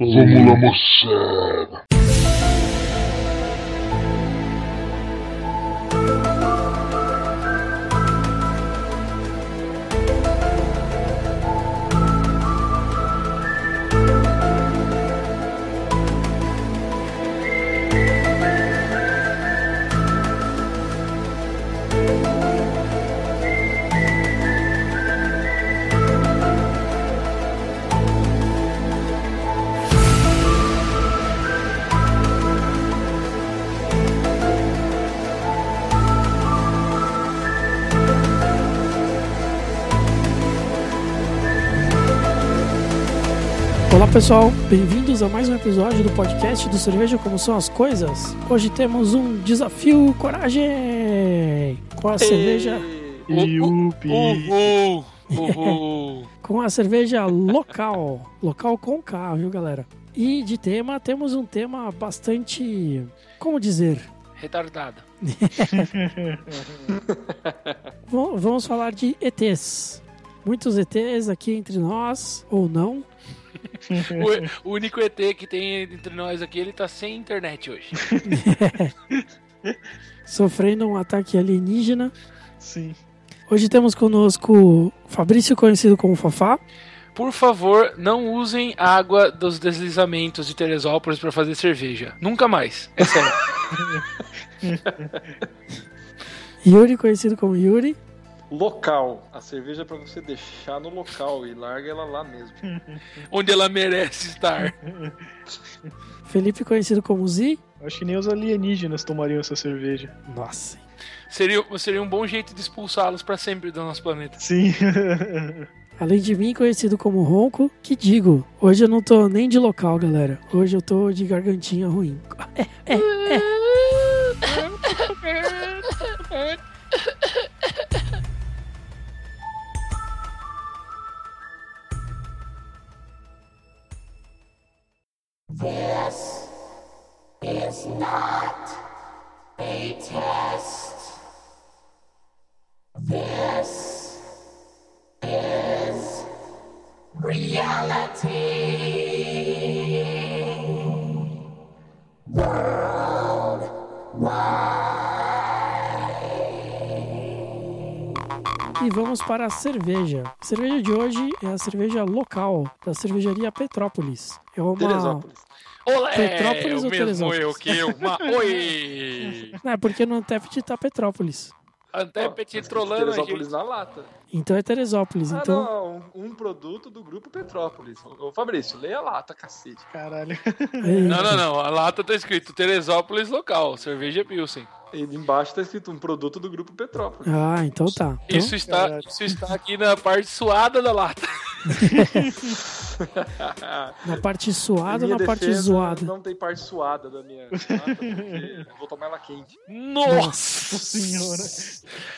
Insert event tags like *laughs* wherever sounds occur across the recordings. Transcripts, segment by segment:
Vamos lá, moçada. Pessoal, bem-vindos a mais um episódio do podcast do Cerveja Como São as Coisas. Hoje temos um desafio coragem com a cerveja Yupi. Uhul! Uhul! *laughs* com a cerveja local, local com K, viu galera? E de tema temos um tema bastante, como dizer, Retardada. v- vamos falar de ETs. Muitos ETs aqui entre nós ou não. O, *laughs* o único ET que tem entre nós aqui, ele tá sem internet hoje. *laughs* Sofrendo um ataque alienígena. Sim. Hoje temos conosco Fabrício, conhecido como Fafá. Por favor, não usem água dos deslizamentos de Teresópolis pra fazer cerveja. Nunca mais. É sério. *laughs* Yuri, conhecido como Yuri. Local. A cerveja é pra você deixar no local e larga ela lá mesmo. *laughs* Onde ela merece estar. Felipe, conhecido como Zi. Acho que nem os alienígenas tomariam essa cerveja. Nossa. Seria, seria um bom jeito de expulsá-los pra sempre do nosso planeta. Sim. *laughs* Além de mim, conhecido como Ronco, que digo, hoje eu não tô nem de local, galera. Hoje eu tô de gargantinha ruim. *laughs* This is not a test. This is reality. E vamos para a cerveja. A cerveja de hoje é a cerveja local da cervejaria Petrópolis. É uma. Teresópolis. Olé! Petrópolis o ou mesmo Teresópolis? eu que uma... *laughs* Oi! Não, é porque no Antepet tá Petrópolis. Antepet Mas trolando a Teresópolis gente. na lata. Então é Teresópolis. Ah, Então. não. Um, produto do grupo Petrópolis. Ô, Fabrício, leia a lata, cacete. Caralho. é- Não, não, não. A lata tá escrito Teresópolis local, cerveja Pilsen. E embaixo tá escrito um produto do grupo Petrópolis. Ah, então tá. Então, Isso está, isso está aqui na parte suada da lata. *laughs* na parte suada ou na parte zoada? Não tem parte suada da minha lata, porque eu vou tomar ela quente. Nossa senhora.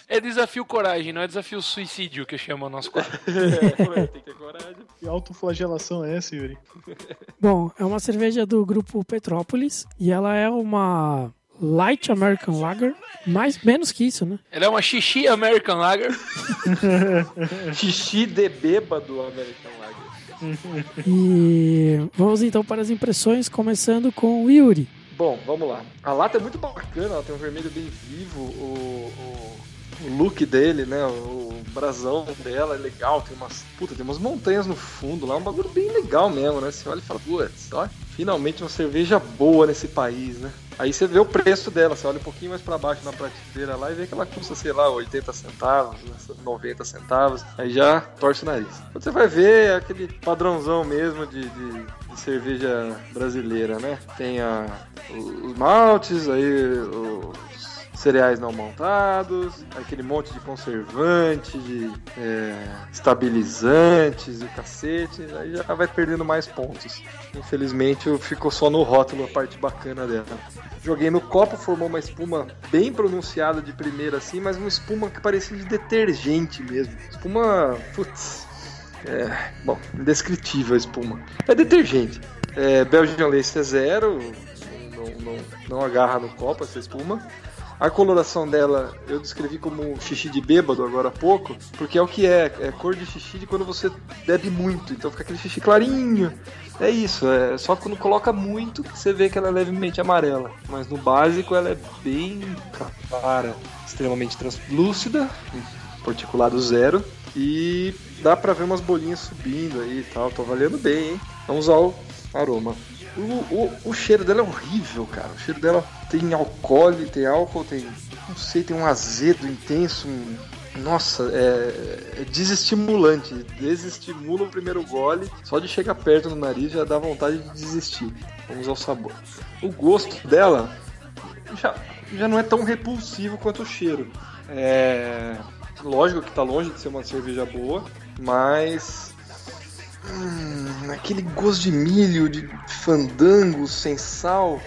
É desafio coragem, não é desafio suicídio que chama o nosso quadro. *laughs* É, tem que ter coragem. Que autoflagelação é essa, Yuri? Bom, é uma cerveja do grupo Petrópolis e ela é uma Light American Lager, mais menos que isso, né? Ela é uma xixi American Lager. *laughs* Xixi de bêbado American Lager. E vamos então para as impressões, começando com o Yuri. Bom, vamos lá. A lata é muito bacana, ela tem um vermelho bem vivo, o, o, o look dele, né? O brasão dela é legal, tem umas. Puta, tem umas montanhas no fundo lá, um bagulho bem legal mesmo, né? Você olha e fala, putz, ó, finalmente uma cerveja boa nesse país, né? Aí você vê o preço dela, você olha um pouquinho mais pra baixo na prateleira lá e vê que ela custa, sei lá, 80 centavos, 90 centavos, aí já torce o nariz. Você vai ver, aquele padrãozão mesmo de, de, de cerveja brasileira, né? Tem a, os maltes, aí os cereais não montados, aquele monte de conservante, de é, estabilizantes e cacete, aí já vai perdendo mais pontos. Infelizmente ficou só no rótulo a parte bacana dela. Joguei no copo, formou uma espuma bem pronunciada de primeira assim, mas uma espuma que parecia de detergente mesmo. Espuma, putz, é, bom, indescritível a espuma. É detergente. É, Belgian Lace é zero, não, não, não agarra no copo essa espuma. A coloração dela eu descrevi como xixi de bêbado agora há pouco, porque é o que é, é cor de xixi de quando você bebe muito, então fica aquele xixi clarinho, É isso, é só quando coloca muito que você vê que ela é levemente amarela. Mas no básico ela é bem clara, extremamente translúcida, particulado zero. E dá pra ver umas bolinhas subindo aí e tal. Tô valendo bem, hein? Vamos ao aroma. O, o, o cheiro dela é horrível, cara. O cheiro dela tem álcool, tem álcool, tem. Não sei, tem um azedo intenso. nossa, é, é desestimulante. Desestimula o primeiro gole. Só de chegar perto do nariz já dá vontade de desistir. Vamos ao sabor. O gosto dela já, já não é tão repulsivo quanto o cheiro. É. Lógico que tá longe de ser uma cerveja boa, mas. Hum, aquele gosto de milho, de fandango sem sal.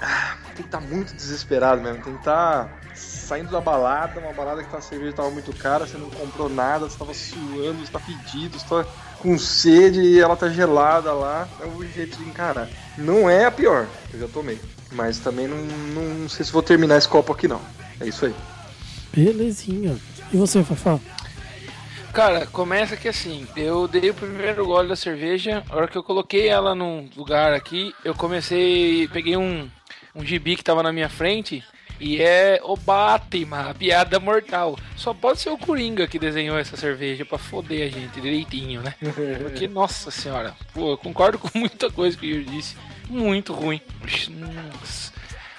Ah, tem que estar muito desesperado mesmo. Tem que estar saindo da balada, uma balada que tá, a cerveja tava muito cara, você não comprou nada, você tava suando, você tá pedido, você tá com sede e ela tá gelada lá. É o jeito de encarar. Não é a pior, eu já tomei. Mas também não, não, não sei se vou terminar esse copo aqui não. É isso aí. Belezinha. E você, Fafá? Cara, começa que assim, eu dei o primeiro gole da cerveja, a hora que eu coloquei ela num lugar aqui, eu comecei, peguei um, um gibi que tava na minha frente, e é o Batman, a piada mortal. Só pode ser o Coringa que desenhou essa cerveja pra foder a gente direitinho, né? Porque, *laughs* nossa senhora, pô, eu concordo com muita coisa que o Yuri disse. Muito ruim. Nossa.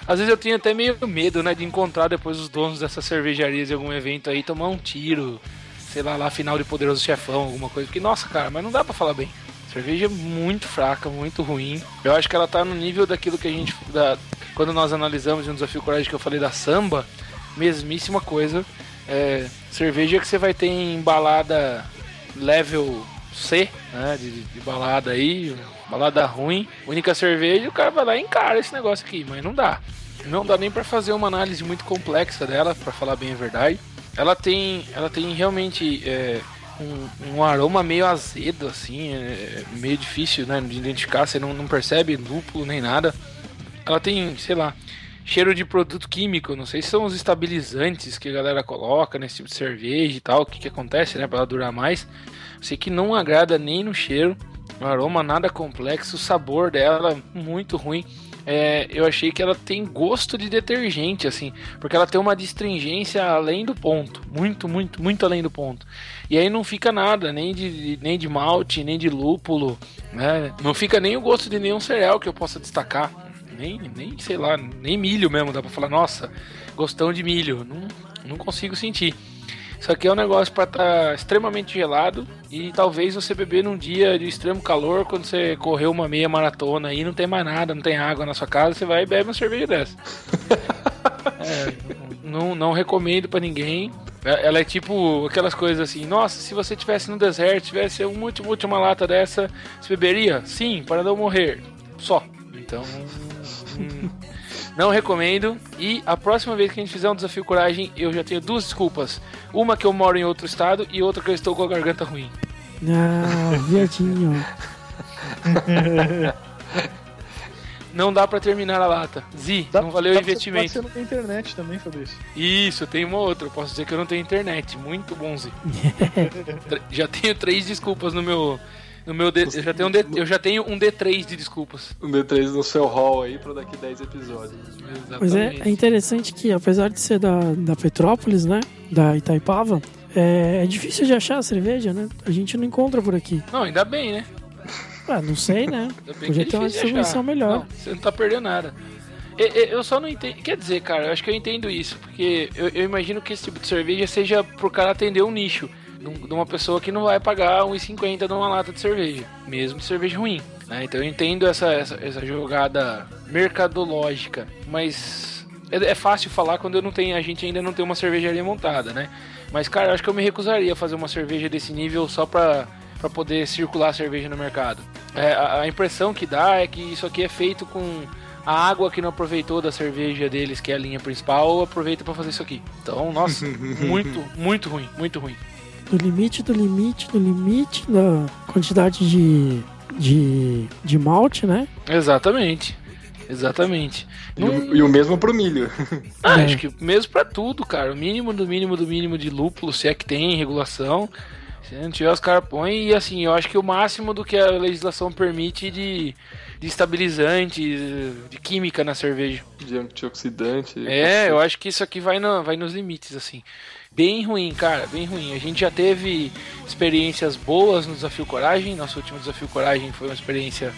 Às vezes eu tenho até meio medo, né, de encontrar depois os donos dessas cervejarias em algum evento aí, tomar um tiro, sei lá, lá final de Poderoso Chefão, alguma coisa. Porque, nossa, cara, mas não dá pra falar bem. Cerveja muito fraca, muito ruim. Eu acho que ela tá no nível daquilo que a gente. Da, quando nós analisamos um desafio coragem que eu falei da samba, mesmíssima coisa. É, cerveja que você vai ter em balada level C, né? De, de balada aí, balada ruim. Única cerveja, o cara vai lá e encara esse negócio aqui, mas não dá. Não dá nem pra fazer uma análise muito complexa dela, pra falar bem a verdade. Ela tem, ela tem realmente é, um, um aroma meio azedo, assim, é meio difícil né, de identificar, você não, não percebe lúpulo nem nada. Ela tem, sei lá, cheiro de produto químico, não sei se são os estabilizantes que a galera coloca nesse tipo de cerveja e tal, o que, que acontece, né, pra ela durar mais. Sei que não agrada nem no cheiro, o aroma nada complexo, o sabor dela muito ruim. É, eu achei que ela tem gosto de detergente, assim, porque ela tem uma distringência além do ponto, muito, muito, muito além do ponto. E aí não fica nada, nem de, nem de malte, nem de lúpulo, né? Não fica nem o gosto de nenhum cereal que eu possa destacar. Nem, nem sei lá, nem milho mesmo, dá pra falar, nossa, gostão de milho. Não, não consigo sentir. Isso aqui é um negócio para estar extremamente gelado e talvez você beber num dia de extremo calor, quando você correu uma meia maratona aí, não tem mais nada, não tem água na sua casa, você vai e bebe uma cerveja dessa. *laughs* É, não, não recomendo para ninguém. É- Ela é tipo aquelas coisas assim, nossa, se você tivesse no deserto, tivesse uma última, última lata dessa, você beberia? Sim, para não morrer. Só. Então. *laughs* hum, não recomendo. E a próxima vez que a gente fizer um desafio coragem, eu já tenho duas desculpas. Uma que eu moro em outro estado e outra que eu estou com a garganta ruim. Ah, *laughs* viadinho. Não dá pra terminar a lata. Zi, não valeu o dá investimento. Pode ser na internet também, Fabrício. Isso, tem uma outra. Eu posso dizer que eu não tenho internet. Muito bom, Zi. *laughs* Já tenho três desculpas no meu. No meu D- eu, já tenho um D, eu já tenho um D3 de desculpas. O D3 no seu hall aí pra daqui 10 episódios. Mas é, Exatamente. é interessante que, apesar de ser da, da Petrópolis, né? Da Itaipava, é, é difícil de achar a cerveja, né? A gente não encontra por aqui. Não, ainda bem, né? Ah, não sei, né? Ainda bem Podia que é ter uma distribuição achar. melhor. Não, você não tá perdendo nada. Eu só não entendo. Quer dizer, cara, eu acho que eu entendo isso. Porque eu, eu imagino que esse tipo de cerveja seja pro cara atender um nicho. De um- de uma pessoa que não vai pagar 1,50 numa lata de cerveja. Mesmo de cerveja ruim. né? Então eu entendo essa, essa, essa jogada mercadológica. Mas é, é fácil falar quando eu não tenho, a gente ainda não tem uma cervejaria montada, né? Mas, cara, eu acho que eu me recusaria a fazer uma cerveja desse nível só pra, pra poder circular a cerveja no mercado. É, a, a impressão que dá é que isso aqui é feito com a água que não aproveitou da cerveja deles, que é a linha principal, aproveita pra fazer isso aqui. Então, nossa, *laughs* muito, muito ruim, muito ruim. Do limite, do limite, do limite da quantidade de, de, de malte, né? Exatamente. Exatamente. E, o, e o mesmo pro milho. Ah, É. acho que mesmo pra tudo, cara. O mínimo do mínimo do mínimo de lúpulo, se é que tem regulação. Se não tiver, os caras põem. E assim, eu acho que o máximo do que a legislação permite de, de estabilizantes, de química na cerveja. De antioxidante. É, eu acho que isso aqui vai, no, vai nos limites, assim. Bem ruim, cara, bem ruim. A gente já teve experiências boas no Desafio Coragem. Nosso último Desafio Coragem foi uma experiência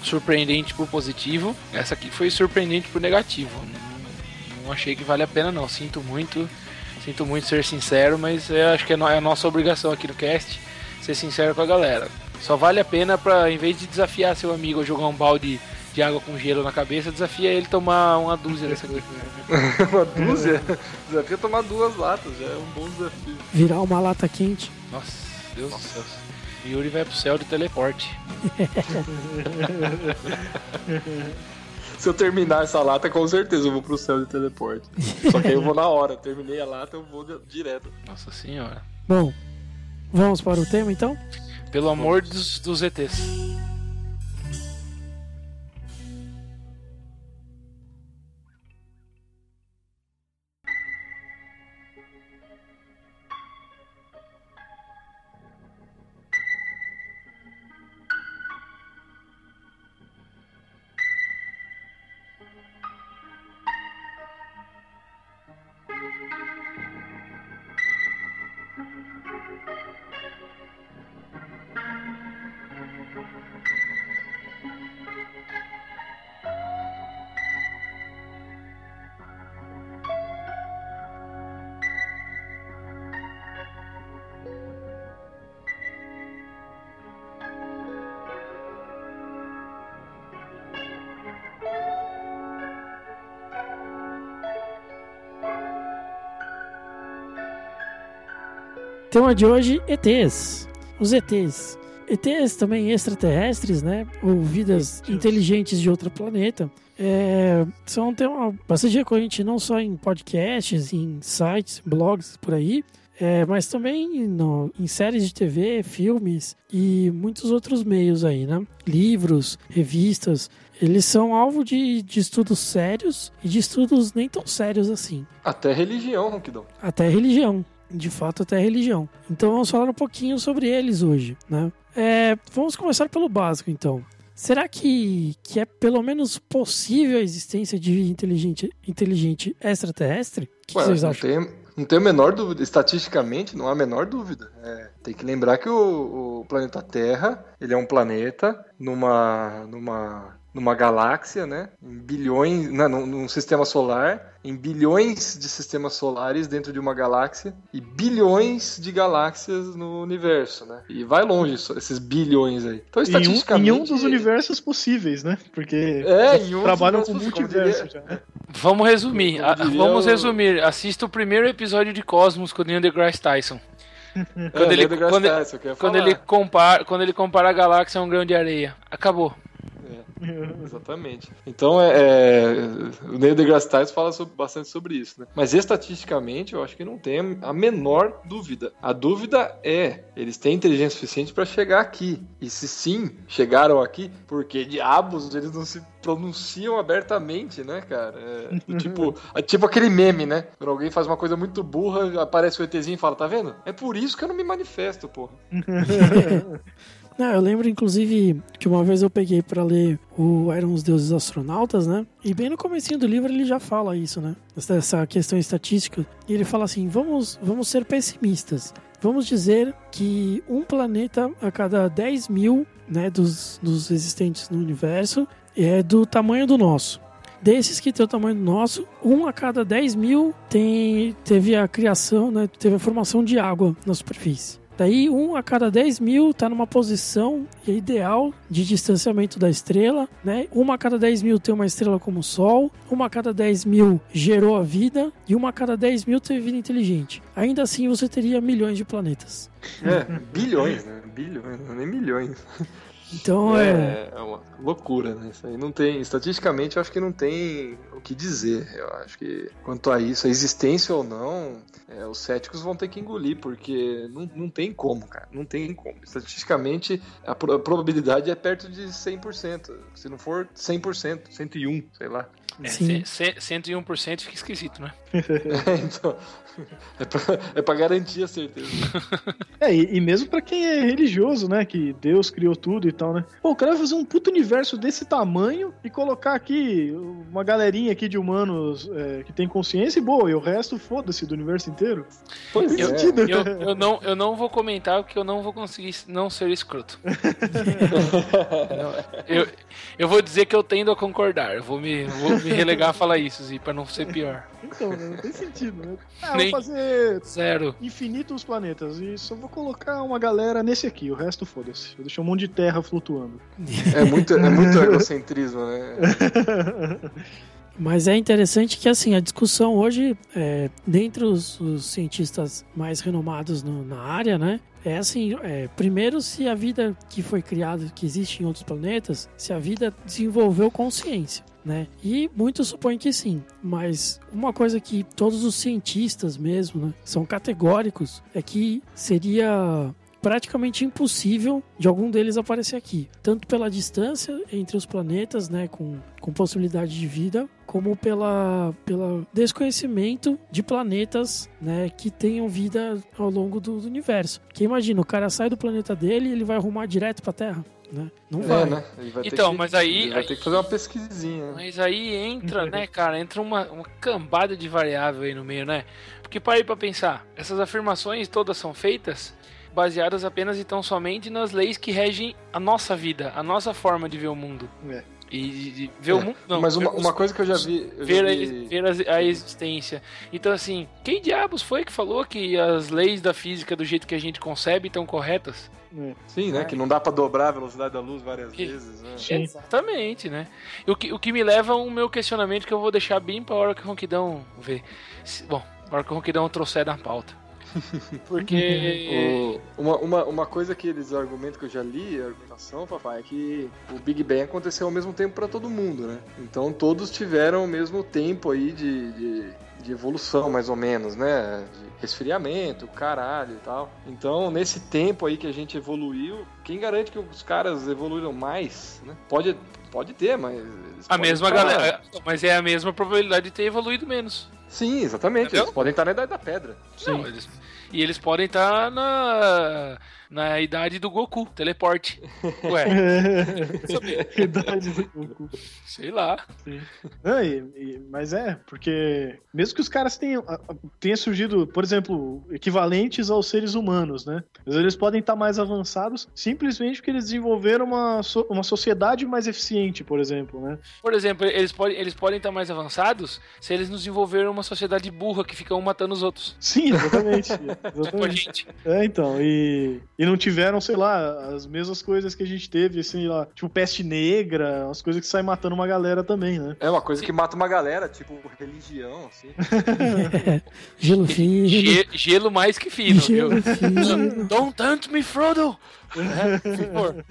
surpreendente por positivo. Essa aqui foi surpreendente por negativo. Não, não achei que vale a pena, não. Sinto muito. Sinto muito ser sincero, mas eu acho que é, no- é a nossa obrigação aqui no cast ser sincero com a galera. Só vale a pena pra, em vez de desafiar seu amigo a jogar um balde de água com gelo na cabeça, desafia ele tomar uma dúzia dessa aqui. *laughs* uma dúzia. Desafio é tomar duas latas, já é um bom desafio. Virar uma lata quente. Nossa, Deus do céu. Yuri vai pro céu de teleporte. *laughs* Se eu terminar essa lata, com certeza eu vou pro céu de teleporte. Só que aí eu vou na hora. Terminei a lata, eu vou direto. Nossa senhora. Bom, vamos para o tema então? Pelo amor dos, dos ETs. Tema de hoje, ETs. Os ETs. ETs também extraterrestres, né? Ou vidas inteligentes de outro planeta. É, são um tema bastante recorrente não só em podcasts, em sites, blogs, por aí, é, mas também no- em séries de TV, filmes e muitos outros meios aí, né? Livros, revistas. Eles são alvo de, de estudos sérios e de estudos nem tão sérios assim Até religião, Ronquidão. até religião. De fato, até religião. Então vamos falar um pouquinho sobre eles hoje, né? É, vamos começar pelo básico, então. Será que, que é pelo menos possível a existência de vida inteligente, inteligente extraterrestre? O que Ué, vocês não acham? tem, não tem a menor dúvida. Estatisticamente, não há a menor dúvida. É, tem que lembrar que o, o planeta Terra, ele é um planeta numa, numa, numa galáxia, né? Em bilhões, não, num, num sistema solar, em bilhões de sistemas solares dentro de uma galáxia e bilhões de galáxias no universo, né? E vai longe isso, esses bilhões aí. Então, Em um, estatisticamente... em um dos universos possíveis, né? Porque É, em um dos trabalham com multiverso já. né? Vamos resumir. A- vamos o- resumir. Assista o primeiro episódio de Cosmos com o Neil deGrasse Tyson. *laughs* É, Quando ele- Neil deGrasse quando- Tyson, Quando ele, compara, quando ele compara a galáxia a um grão de areia. Acabou. *laughs* Exatamente. Então, é, é, o Neil deGrasse Tyson fala sobre- bastante sobre isso, né? Mas estatisticamente, eu acho que não tem a menor dúvida. A dúvida é, eles têm inteligência suficiente para chegar aqui. E se sim, chegaram aqui, porque diabos eles não se pronunciam abertamente, né, cara? É, *laughs* tipo, é tipo aquele meme, né? Quando alguém faz uma coisa muito burra, aparece o ETzinho e fala, tá vendo? É por isso que eu não me manifesto, porra. *laughs* Não, eu lembro, inclusive, que uma vez eu peguei pra ler o Eram os Deuses Astronautas, né? E bem no comecinho do livro ele já fala isso, né? Essa questão estatística. E ele fala assim, vamos, vamos ser pessimistas. Vamos dizer que um planeta a cada 10 mil né, dos, dos existentes no universo é do tamanho do nosso. Desses que tem o tamanho do nosso, um a cada 10 mil tem, teve a criação, né, teve a formação de água na superfície. Daí, um a cada 10 mil está numa posição ideal de distanciamento da estrela, né? Uma a cada 10 mil tem uma estrela como o Sol, uma a cada 10 mil gerou a vida e uma a cada 10 mil teve vida inteligente. Ainda assim, você teria milhões de planetas. É, bilhões, né? Bilhões, nem milhões. Então é. É, é uma loucura, né? Isso aí não tem. Estatisticamente, eu acho que não tem o que dizer. Eu acho que quanto a isso, a existência ou não, é, os céticos vão ter que engolir, porque não, não tem como, cara. Não tem como. Estatisticamente, a, pro- a probabilidade é perto de 100%. Se não for 100%, 101, sei lá. É, Sim. ce- ce- 101% fica esquisito, né? *laughs* então, é pra, é pra garantir a certeza. *laughs* É, e, e mesmo pra quem é religioso, né? Que Deus criou tudo e tal, né? Pô, o cara vai fazer um puto universo desse tamanho e colocar aqui uma galerinha aqui de humanos é, que tem consciência e boa, e o resto foda-se do universo inteiro. Pois Faz é. sentido. Eu, eu não, eu não vou comentar porque eu não vou conseguir não ser escroto. *laughs* Eu, eu vou dizer que eu tendo a concordar. Eu vou me, vou me relegar a falar isso, Zi, pra não ser pior. Então, né, não tem sentido, né? *laughs* Ah, Nem- vou fazer Zero. infinitos planetas e só vou colocar uma galera nesse aqui, o resto foda-se. Vou deixar um monte de terra flutuando. É muito, é muito egocentrismo, né? *laughs* Mas é interessante que assim a discussão hoje, é, dentre os, os cientistas mais renomados no- na área, né? É assim, é, primeiro se a vida que foi criada, que existe em outros planetas, se a vida desenvolveu consciência, né? E muitos supõem que sim, mas uma coisa que todos os cientistas mesmo, né, são categóricos é que seria praticamente impossível de algum deles aparecer aqui, tanto pela distância entre os planetas, né, com, com possibilidade de vida, como pela desconhecimento de planetas, né, que tenham vida ao longo do, do universo. Porque imagina, o cara sai do planeta dele e ele vai arrumar direto para a Terra, né? Não vai. É, né? Ele vai ter Então, que- mas aí- ele vai aí- ter que fazer uma pesquisinha. Mas aí entra, né, cara? Entra uma, uma cambada de variável aí no meio, né? Porque para aí pra pensar, essas afirmações todas são feitas baseadas apenas e tão somente nas leis que regem a nossa vida, a nossa forma de ver o mundo. É. E ver o É, mundo. Não, Mas uma, os- uma coisa que eu já vi. eu já ver, a, vi- ver a, a existência. Então, assim, quem diabos foi que falou que as leis da física, do jeito que a gente concebe, estão corretas? Sim, né? Que não dá pra dobrar a velocidade da luz várias Que- vezes, né? Sim. Exatamente, né? E o que, o que me leva ao meu questionamento que eu vou deixar bem pra hora que o Ronquidão ver. Se- Bom, na hora que o Ronquidão trouxer na pauta. *laughs* Porque. O- uma, uma, uma coisa que eles argumentam que eu já li, a argumentação, papai, é que o Big Bang aconteceu ao mesmo tempo pra todo mundo, né? Então todos tiveram o mesmo tempo aí de, de, de evolução, mais ou menos, né? De resfriamento, caralho e tal. Então, nesse tempo aí que a gente evoluiu, quem garante que os caras evoluíram mais, né? Pode, pode ter, mas. eles a mesma estar- galera. Mas é a mesma probabilidade de ter evoluído menos. Sim, exatamente. Entendeu? Eles podem estar na idade da pedra. Não, eles- e eles podem estar na, na idade do Goku, teleporte. *laughs* Ué, *laughs* saber. *laughs* Idade do Goku. sei lá. Não, e- e- mas é, porque mesmo que os caras tenham, tenha surgido, por exemplo, equivalentes aos seres humanos, né? Mas eles podem estar mais avançados simplesmente porque eles desenvolveram uma, uma sociedade mais eficiente, por exemplo, né? Por exemplo, eles podem, eles podem estar mais avançados se eles nos desenvolveram uma sociedade burra que fica um matando os outros. Sim, exatamente. Tipo a exatamente. gente. É, então, e, e não tiveram, sei lá, as mesmas coisas que a gente teve, assim, lá, tipo peste negra, as coisas que saem matando uma galera também, né? É uma coisa que mata uma galera, tipo religião, assim. *laughs* Gelo fino. Ge- gelo mais que fino. Gelo viu? fino. Don't tempt me, Frodo! É, por favor.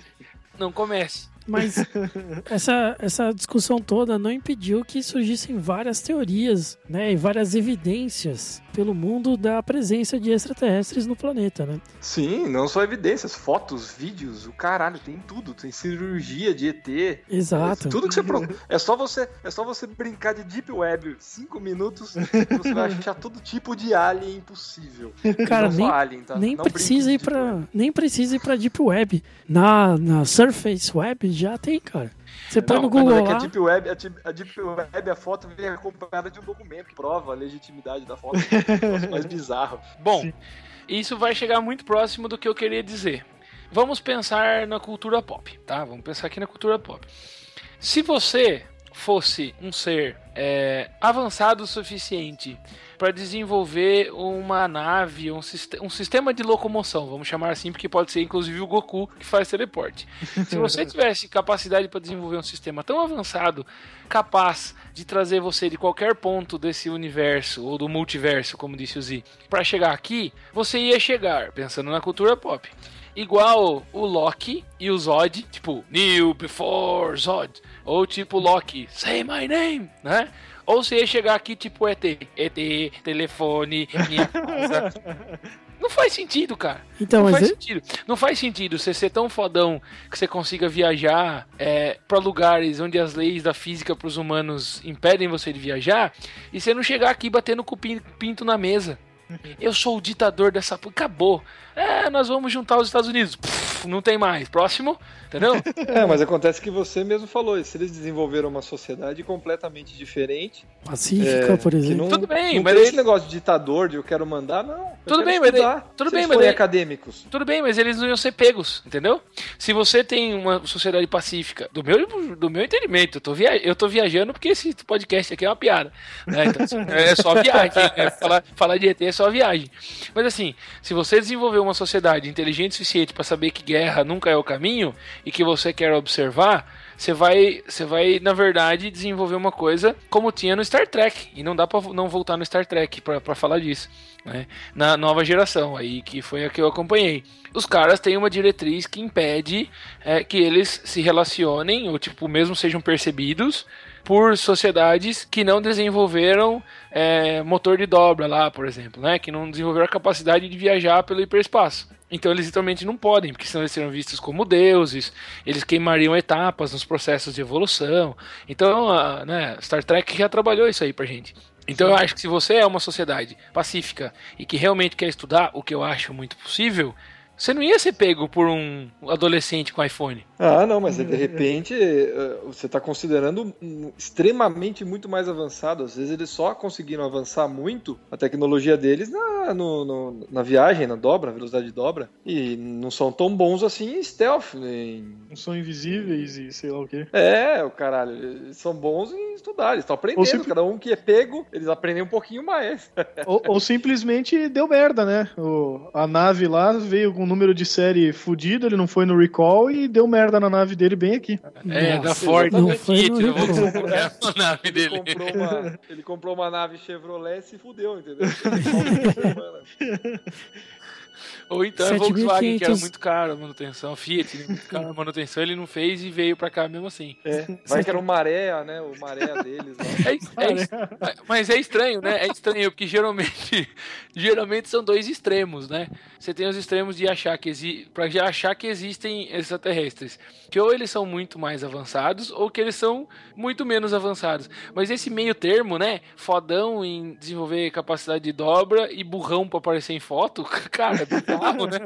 Não comece. Mas essa, essa discussão toda não impediu que surgissem várias teorias, né, e várias evidências pelo mundo da presença de extraterrestres no planeta, né? Sim, não só evidências, fotos, vídeos, o caralho, tem tudo, tem cirurgia de ET. Exato. Tudo que você é só você é só você brincar de deep web cinco minutos você vai achar todo tipo de alien impossível. Cara, não nem, alien, tá? nem precisa ir web. nem precisa ir para deep web. Na na Surface Web já tem, cara. Você põe Não, no mas Google é lá. a deep web, a deep, a deep web, a foto vem acompanhada de um documento que prova a legitimidade da foto. *laughs* É mais bizarro. Bom, Sim. isso vai chegar muito próximo do que eu queria dizer. Vamos pensar na cultura pop, tá? Vamos pensar aqui na cultura pop. Se você fosse um ser é, avançado o suficiente para desenvolver uma nave, um, um, sistema de locomoção, vamos chamar assim, porque pode ser inclusive o Goku que faz teleporte. Se você *laughs* tivesse capacidade para desenvolver um sistema tão avançado, capaz de trazer você de qualquer ponto desse universo ou do multiverso, como disse o Z, para chegar aqui, você ia chegar, pensando na cultura pop. Igual o Loki e o Zod, tipo, New Before Zod. Ou tipo Loki, Say My Name, né? Ou você ia chegar aqui tipo ET, ET, telefone, minha *laughs* casa. Não faz sentido, cara. Então, não mas faz é- sentido. Não faz sentido você ser tão fodão que você consiga viajar é, para lugares onde as leis da física pros humanos impedem você de viajar e você não chegar aqui batendo com o pin- pinto na mesa. *laughs* Eu sou o ditador dessa. p- Acabou. É, nós vamos juntar os Estados Unidos. Pff, não tem mais. Próximo, entendeu? *laughs* É, mas acontece que você mesmo falou, se eles desenvolveram uma sociedade completamente diferente, Pacífica, é, por exemplo. não, Tudo bem, não mas tem ele- esse negócio de ditador, de eu quero mandar, não. Tudo bem, mas estudar, tudo bem, eles mas forem daí- acadêmicos. Tudo bem, mas eles não iam ser pegos, entendeu? Se você tem uma sociedade pacífica, do meu, do meu entendimento, eu tô, via, eu tô viajando porque esse podcast aqui é uma piada. Né? Então, assim, é só viagem. né? Falar, falar de ET é só viagem. Mas assim, se você desenvolver uma sociedade inteligente o suficiente para saber que guerra nunca é o caminho e que você quer observar, você vai, você vai na verdade desenvolver uma coisa como tinha no Star Trek e não dá para não voltar no Star Trek para falar disso, né? Na nova geração aí que foi a que eu acompanhei. Os caras têm uma diretriz que impede é, que eles se relacionem ou tipo mesmo sejam percebidos por sociedades que não desenvolveram é, motor de dobra lá, por exemplo, né? Que não desenvolveram a capacidade de viajar pelo hiperespaço. Então eles literalmente não podem, porque senão eles seriam vistos como deuses, eles queimariam etapas nos processos de evolução. Então, a, né, Star Trek já trabalhou isso aí pra gente. Então eu acho que se você é uma sociedade pacífica e que realmente quer estudar, o que eu acho muito possível, você não ia ser pego por um adolescente com iPhone. Ah, não, mas de repente eh, você está considerando extremamente muito mais avançado. Às vezes eles só conseguiram avançar muito a tecnologia deles na, no- no- na viagem, na dobra, velocidade de dobra, e não são tão bons assim em stealth. Em... Não são invisíveis e sei lá o quê. É, o caralho, eles são bons em estudar, eles estão aprendendo. simples- Cada um que é pego, eles aprendem um pouquinho mais. *laughs* ou, ou simplesmente deu merda, né? O- a nave lá veio com um número de série fudido, ele não foi no recall e deu merda na nave dele bem aqui. É, Nossa, da Ford. não foi no a nave Ele dele. comprou, uma, ele comprou uma nave Chevrolet e se fudeu, entendeu? *laughs* *laughs* Ele só uma semana. Ou então é Volkswagen, que era 7.500. muito caro a manutenção. Fiat, né, muito *laughs* caro a manutenção, ele não fez e veio pra cá mesmo assim. É, vai que era o maré, né? O maré deles. Lá. É, é- mas é estranho, né? É estranho, porque geralmente, *laughs* geralmente são dois extremos, né? Você tem os extremos de achar que exi para já achar que existem extraterrestres. Que ou eles são muito mais avançados, ou que eles são muito menos avançados. Mas esse meio termo, né? Fodão em desenvolver capacidade de dobra e burrão pra aparecer em foto, *laughs* cara, é bizarro, né?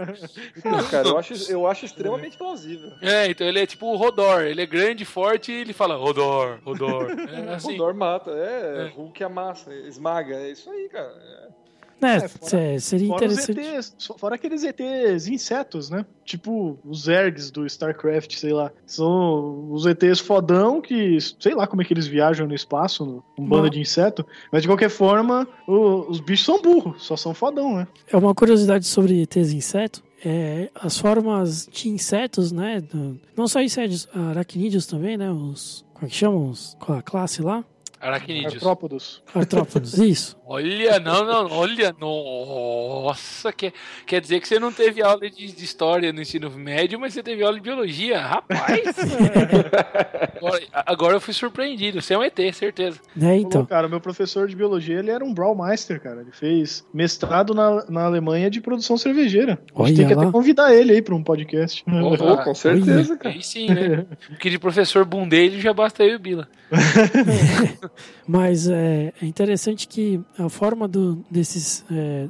*laughs* Não, cara, eu acho, eu acho extremamente plausível. É, então ele é tipo o Rodor, ele é grande, forte e ele fala Rodor, Rodor. *laughs* É assim. Dor mata, é, É. Hulk amassa, esmaga, é isso aí, cara. É. É, É, fora- é, seria Fora, interessante. ETs, fora aqueles ETs insetos, né? Tipo os Zergs do StarCraft, sei lá. São os ETs fodão que, sei lá como é que eles viajam no espaço, banda Não. de inseto. Mas de qualquer forma, o- os bichos são burros, só são fodão, né? É uma curiosidade sobre ETs inseto. É, as formas de insetos, né? não só insetos, aracnídeos também, né? Os. Como é que chamam? Qual a classe lá? Aracnídeos. Artrópodos. Artrópodos, isso. Olha, não, não, olha, nossa, quer, quer dizer que você não teve aula de, de história no ensino médio, mas você teve aula de biologia, rapaz. *laughs* agora, agora eu fui surpreendido, você é um ET, certeza. Pô, então. cara, meu professor de biologia, ele era um Braumeister, cara. Ele fez mestrado na, na Alemanha de produção cervejeira. A gente tem que lá. até convidar ele aí pra um podcast. Pô, com certeza, cara. Aí sim, né? *laughs* Porque de professor bundelho já basta eu e o Bila. *laughs* Mas é, é interessante que a forma do, desses, é,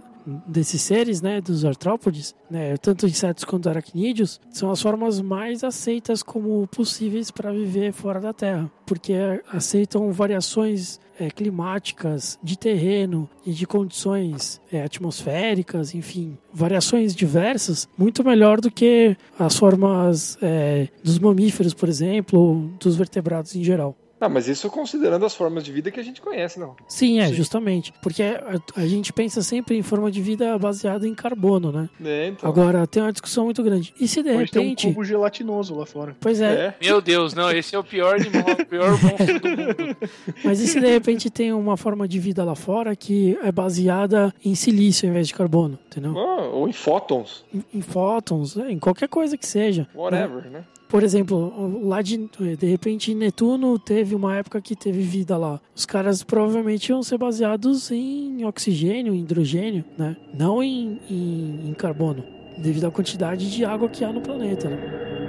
desses seres, né, dos artrópodes, né, tanto insetos quanto aracnídeos, são as formas mais aceitas como possíveis para viver fora da Terra, porque aceitam variações é, climáticas, de terreno e de condições é, atmosféricas, enfim, variações diversas, muito melhor do que as formas é, dos mamíferos, por exemplo, ou dos vertebrados em geral. Ah, mas isso considerando as formas de vida que a gente conhece, não. Sim, é, Sim. justamente. Porque a, a gente pensa sempre em forma de vida baseada em carbono, né? É, então. Agora, tem uma discussão muito grande. E se de Pode ter um repente. cubo gelatinoso lá fora. Pois é, É. Meu Deus, não, esse é o pior, animal, o pior monstro do mundo. *laughs* mas e se de repente tem uma forma de vida lá fora que é baseada em silício ao invés de carbono, entendeu? Ah, ou em fótons, Em, em fótons, é, em qualquer coisa que seja. né? whatever, né? Por exemplo, lá de, de repente Netuno teve uma época que teve vida lá. Os caras provavelmente iam ser baseados em oxigênio, hidrogênio, né? Não em, em, em carbono, devido à quantidade de água que há no planeta, né?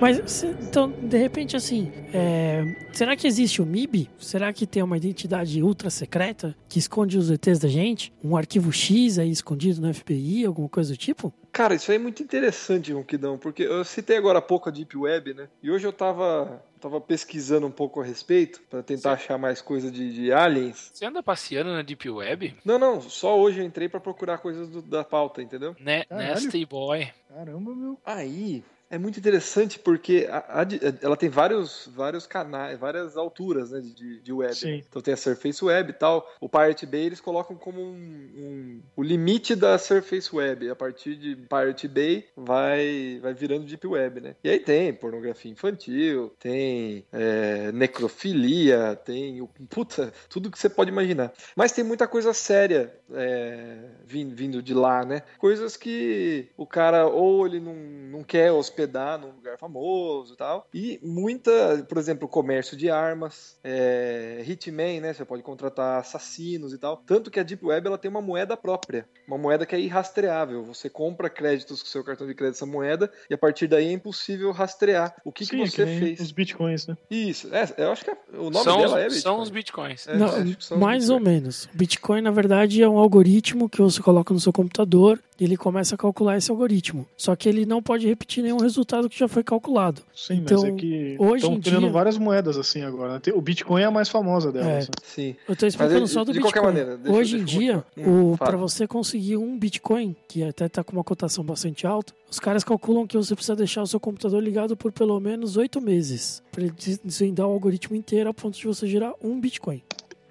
Mas, se- então, de repente, assim, é, será que existe o MIB? Será que tem uma identidade ultra secreta que esconde os ETs da gente? Um arquivo X aí escondido no FBI, alguma coisa do tipo? Cara, isso aí é muito interessante, Ronquidão, porque eu citei agora há pouco a Deep Web, né? E hoje eu tava, tava pesquisando um pouco a respeito, pra tentar achar mais coisa de, de aliens. Você anda passeando na Deep Web? Não, não, só hoje eu entrei pra procurar coisas do- da pauta, entendeu? Né, Caralho. Nasty Boy. Caramba, meu. Aí é muito interessante porque a- a de- ela tem vários, vários canais, várias alturas né, de, de web. Sim. Então tem a Surface Web e tal. O Pirate Bay eles colocam como um, um- o limite da Surface Web. A partir de Pirate Bay vai, vai virando Deep Web, né? E aí tem pornografia infantil, tem é, necrofilia, tem o- puta, tudo que você pode imaginar. Mas tem muita coisa séria é, vin- vindo de lá, né? Coisas que o cara ou ele não, não quer hospedar num lugar famoso e tal. E muita, por exemplo, comércio de armas, é, hitman, né? Você pode contratar assassinos e tal. Tanto que a Deep Web ela tem uma moeda própria, uma moeda que é irrastreável. Você compra créditos com seu cartão de crédito essa moeda e a partir daí é impossível rastrear o que, que Sim, você nem fez. Os bitcoins, né? Isso, é, eu acho que é- o nome São, dela é os, Bitcoin. são os bitcoins. É, Não, que são os mais ou menos. O Bitcoin, na verdade, é um algoritmo que você coloca no seu computador ele começa a calcular esse algoritmo. Só que ele não pode repetir nenhum resultado que já foi calculado. Sim, Então, mas é que hoje estão em criando dia- várias moedas assim agora. né? O Bitcoin é a mais famosa delas. É. né? Sim. Eu tô explicando Mas, só do de Bitcoin. qualquer maneira, deixa- Hoje em deixa eu dia. Hum, para você conseguir um Bitcoin, que até tá com uma cotação bastante alta, os caras calculam que você precisa deixar o seu computador ligado por pelo menos oito meses para ele des- desvendar o algoritmo inteiro a ponto de você gerar um Bitcoin.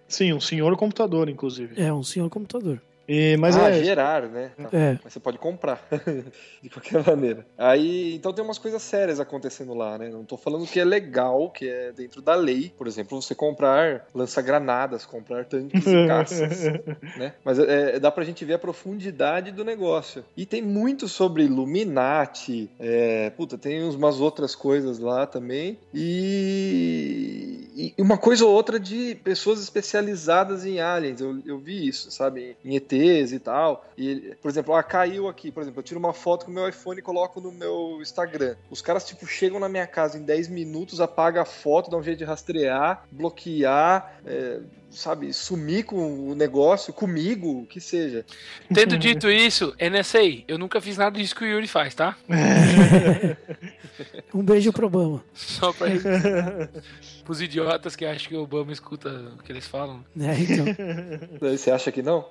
Sim, um senhor computador, inclusive. É um senhor computador. E, mas ah, é. gerar, né? Tá. É. Mas você pode comprar. *laughs* de qualquer maneira. Aí, então tem umas coisas sérias acontecendo lá, né? Não tô falando que é legal, que é dentro da lei. Por exemplo, você comprar lança-granadas, comprar tanques e *laughs* caças. né? Mas é, dá pra gente ver a profundidade do negócio. E tem muito sobre Illuminati, é, puta, tem umas outras coisas lá também. E, e uma coisa ou outra de pessoas especializadas em aliens. Eu, eu vi isso, sabe? Em ETs e tal. E, por exemplo, ah, caiu aqui. Por exemplo, eu tiro uma foto com o meu iPhone e coloco no meu Instagram. Os caras, tipo, chegam na minha casa em 10 minutos, apagam a foto, dá um jeito de rastrear, bloquear, é, sabe? Sumir com o negócio, comigo, o que seja. Tendo dito isso, NSA, eu nunca fiz nada disso que o Yuri faz, tá? *laughs* Um beijo pro Obama. Só pra os idiotas que acham que o Obama escuta o que eles falam. né? Então, Você acha que não?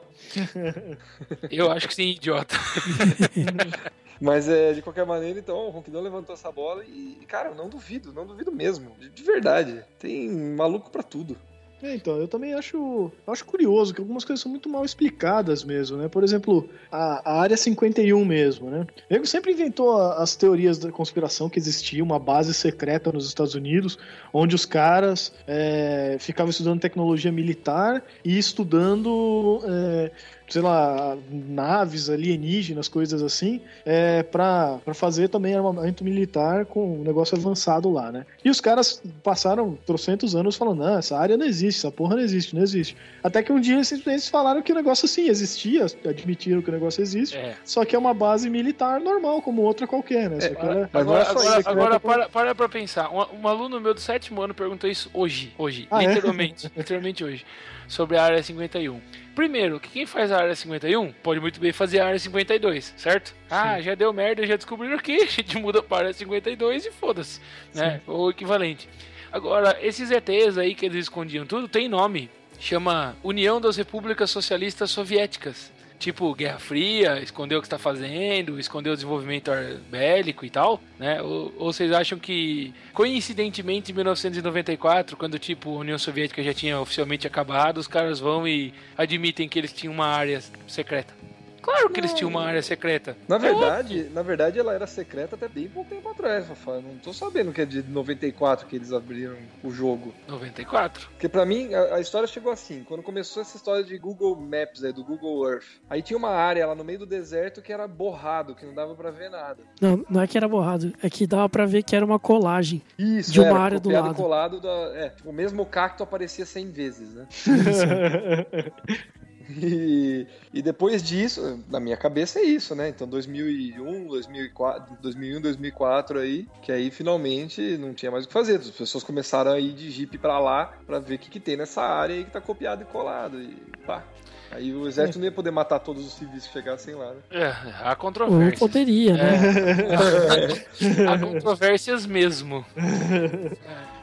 Eu acho que sim, idiota. *laughs* Mas é, de qualquer maneira, então, o Ronquidão levantou essa bola e, cara, eu não duvido, não duvido mesmo. De, de verdade. Tem maluco pra tudo. É, então, eu também acho, acho curioso que algumas coisas são muito mal explicadas mesmo, né? Por exemplo, a, a Área 51 mesmo, né? O nego sempre inventou a- as teorias da conspiração que existia uma base secreta nos Estados Unidos, onde os caras é, ficavam estudando tecnologia militar e estudando, é, sei lá, naves alienígenas, coisas assim, é, para fazer também armamento militar com um negócio avançado lá, né? E os caras passaram trocentos anos falando, não, essa área não existe essa porra não existe, não existe. Até que um dia eles falaram que o negócio sim existia, admitiram que o negócio existe, É. só que é uma base militar normal, como outra qualquer, né? Não é Agora, agora, secreta agora pra- para, para pra pensar. Um, um aluno meu do sétimo ano perguntou isso hoje. Hoje. Ah, é? literalmente. *laughs* literalmente hoje. Sobre a área 51. Primeiro, que quem faz a área 51 pode muito bem fazer a área 52, certo? Ah, já deu merda, já descobriram que *laughs* a gente muda para a área 52 e foda-se, né? Ou equivalente. Agora, esses ETs aí que eles escondiam tudo, tem nome. Chama União das Repúblicas Socialistas Soviéticas. Tipo, Guerra Fria, escondeu o que está fazendo, escondeu o desenvolvimento bélico e tal, né? Ou, ou vocês acham que, coincidentemente, em 1994, quando tipo a União Soviética já tinha oficialmente acabado, os caras vão e admitem que eles tinham uma área secreta? Claro que eles tinham uma área secreta. Na verdade, na verdade, ela era secreta até bem pouco tempo atrás, Fafá. Não tô sabendo que é de 94 que eles abriram o jogo. 94. Porque pra mim, a, a história chegou assim. Quando começou essa história de Google Maps, aí, do Google Earth, aí tinha uma área lá no meio do deserto que era borrado, que não dava pra ver nada. Não, não é que era borrado, é que dava pra ver que era uma colagem. Isso, De uma era área do lado. colado da, é, o mesmo cacto aparecia 100 vezes, né? *laughs* *laughs* E, depois disso, na minha cabeça é isso, né? Então 2001, 2004, 2001, 2004 aí, que aí finalmente não tinha mais o que fazer. As pessoas começaram a ir de Jeep pra lá pra ver o que, que tem nessa área aí que tá copiado e colado. E pá. Aí o exército não ia poder matar todos os civis que chegassem lá, né? É, há Ou controvérsias. poderia, né? *laughs* há controvérsias mesmo.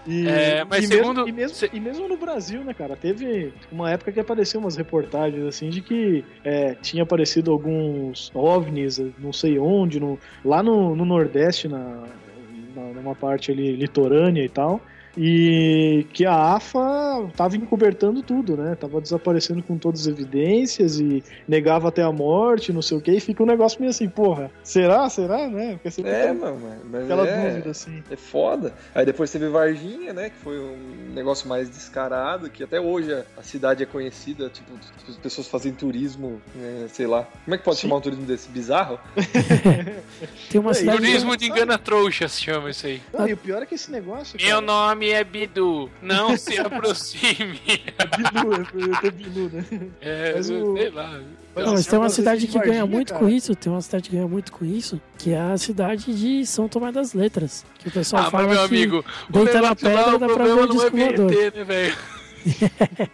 E, É, mas e segundo- mesmo, e, mesmo, se- e mesmo no Brasil, né, cara? Teve uma época que apareceu umas reportagens assim de que é, tinha aparecido alguns OVNIs, não sei onde, no, lá no, no Nordeste, na, na, numa parte ali litorânea e tal. E que a AFA tava encobertando tudo, né? Tava desaparecendo com todas as evidências e negava até a morte, não sei o que, e fica um negócio meio assim, porra, será? Será, né? Porque sempre É, mano, mas aquela é, dúvida assim. é foda. Aí depois teve Varginha, né? Que foi um negócio mais descarado, que até hoje a, cidade é conhecida, tipo, as pessoas fazem turismo, né, sei lá. Como é que pode Sim. chamar um turismo desse? Bizarro? *laughs* Tem uma É, cidade. Turismo de engana trouxa se chama isso aí. Não, e o pior é que esse negócio. Meu nome é Bidu, não se aproxime. Bilu, eu tô Bilu, né? É, Mas o- sei lá. Mas Não, mas tem uma cidade de que ganha muito cara. com isso, tem uma cidade que ganha muito com isso, que é a cidade de São Tomé das Letras. Que o pessoal Ah, fala mas meu que amigo, o deita na pedra o dá pra ver problema o não é disco voador. BT, né, velho? *laughs*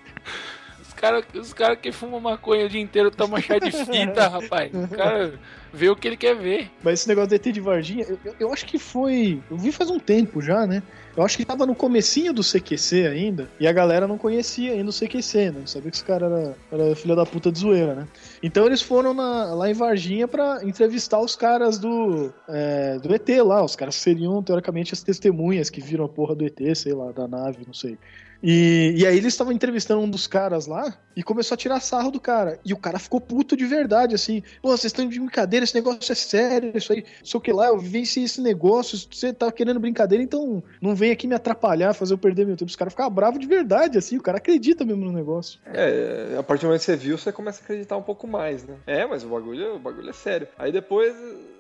Os caras os cara que fumam maconha o dia inteiro tomam chá de fita, rapaz. O cara vê o que ele quer ver. Mas esse negócio do ET de Varginha, eu, eu- acho que foi. Eu vi faz um tempo já, né? Eu acho que tava no comecinho do CQC ainda, e a galera não conhecia ainda o CQC, né? Não sabia que esse cara era, era filho da puta de zoeira, né? Então eles foram na- lá em Varginha pra entrevistar os caras do, é, do ET lá. Os caras seriam, teoricamente, as testemunhas que viram a porra do ET, sei lá, da nave, não sei. E, e aí eles estavam entrevistando um dos caras lá e começou a tirar sarro do cara. E o cara ficou puto de verdade, assim. Pô, vocês estão de brincadeira, esse negócio é sério, isso aí, sei o que lá, eu vivenciei esse negócio, você tá querendo brincadeira, então não vem aqui me atrapalhar, fazer eu perder meu tempo. Os caras ficavam bravos de verdade, assim, o cara acredita mesmo no negócio. É, a partir do momento que você viu, você começa a acreditar um pouco mais, né? É, mas o bagulho, o bagulho é sério. Aí depois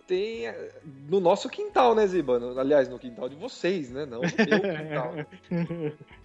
tem eh, no nosso quintal, né, Ziba? Aliás, no quintal de vocês, né? Não no meu *laughs* quintal.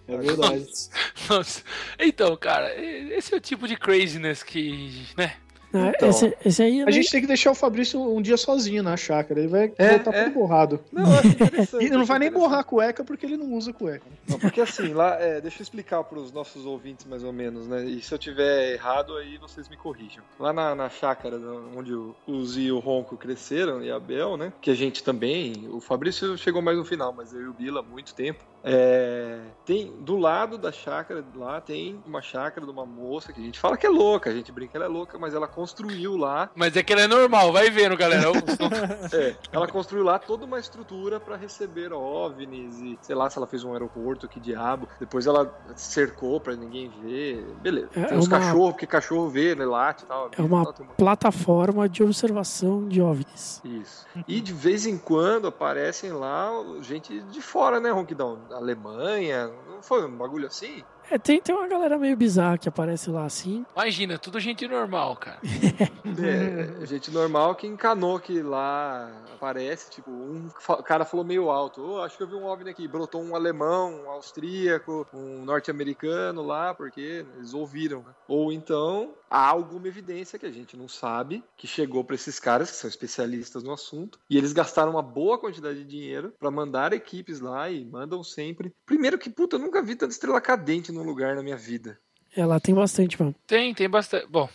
É verdade. *laughs* Nossa. Então, cara, esse é o tipo de craziness que, né? Né, Então. esse, esse aí A gente tem que deixar o Fabrício um dia sozinho na chácara, ele vai É, voltar é. tudo borrado. Não, eu acho interessante. *laughs* E não vai nem borrar a cueca porque ele não usa cueca. Não, porque assim, lá, é, deixa eu explicar para os nossos ouvintes mais ou menos, né? E se eu tiver errado, aí vocês me corrijam. Lá na, na chácara onde o, o Zi e o Ronco cresceram, e a Bel, né? Que a gente também, o Fabrício chegou mais no final, mas eu e o Bila há muito tempo. É, tem do lado da chácara lá tem uma chácara de uma moça que a gente fala que é louca, a gente brinca que ela é louca, mas ela construiu lá Mas é que ela é normal, vai vendo, galera. *laughs* é, ela construiu lá toda uma estrutura para receber OVNIs e sei lá se ela fez um aeroporto, que diabo. Depois ela cercou para ninguém ver. Beleza. É tem os uma- cachorros, porque cachorro vê, né? Late e tal. É uma Tal, plataforma de observação de OVNIs. Isso. E de vez em quando aparecem lá gente de fora, né, Ronquidão? Alemanha, não foi um bagulho assim? É, tem, tem uma galera meio bizarra que aparece lá assim. Imagina, tudo gente normal, cara. *laughs* É, gente normal que encanou que lá aparece, tipo, um cara falou meio alto, "Ô, acho que eu vi um OVNI aqui, brotou um alemão, um austríaco, um norte-americano lá, porque eles ouviram, né? Ou então, há alguma evidência que a gente não sabe, que chegou para esses caras, que são especialistas no assunto, e eles gastaram uma boa quantidade de dinheiro para mandar equipes lá e mandam sempre. Primeiro que, puta, eu nunca vi tanta estrela cadente num lugar na minha vida. É, lá tem bastante, mano. Tem, tem bastante. Bom,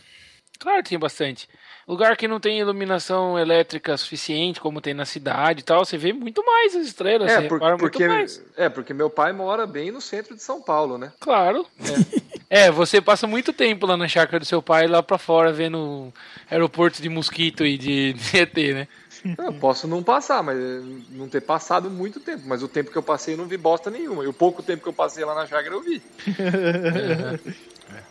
claro que tem bastante. Lugar que não tem iluminação elétrica suficiente, como tem na cidade e tal, você vê muito mais as estrelas. É, por- porque, é, porque meu pai mora bem no centro de São Paulo, né? Claro. É. É, você passa muito tempo lá na chácara do seu pai, lá pra fora, vendo aeroporto de mosquito e de, *laughs* de ET, né? Eu posso não passar, mas eh, não ter passado muito tempo. Mas o tempo que eu passei eu não vi bosta nenhuma. E o pouco tempo que eu passei lá na chácara eu vi.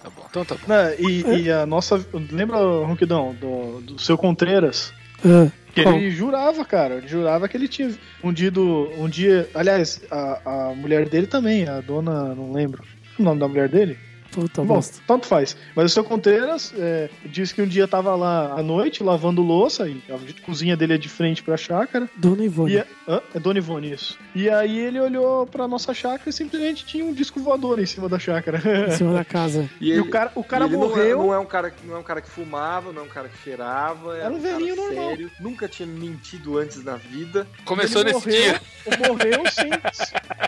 Tá bom, então tá bom. Não, e, e a nossa. Lembra, Ronquidão, do, do seu Contreiras? Ah, Que ele jurava, cara. Ele jurava que ele tinha um dia. do- Um dia aliás, a, a mulher dele também, a dona. Não lembro. O nome da mulher dele? Puta Bom, bosta. tanto faz. Mas o seu Contreiras é, disse que um dia tava lá à noite lavando louça, e a cozinha dele é de frente pra chácara. Dona Ivone. E é, hã? é Dona Ivone, isso. E aí ele olhou pra nossa chácara e simplesmente tinha um disco voador em cima da chácara. Em cima da casa. *laughs* E, ele, o cara, o cara e ele não é- morreu. Não é, um cara, que- não é um cara que fumava, não é um cara que cheirava. Era um cara velhinho normal. sério, Nunca tinha mentido antes na vida. Começou ele nesse morreu, dia. Morreu sem.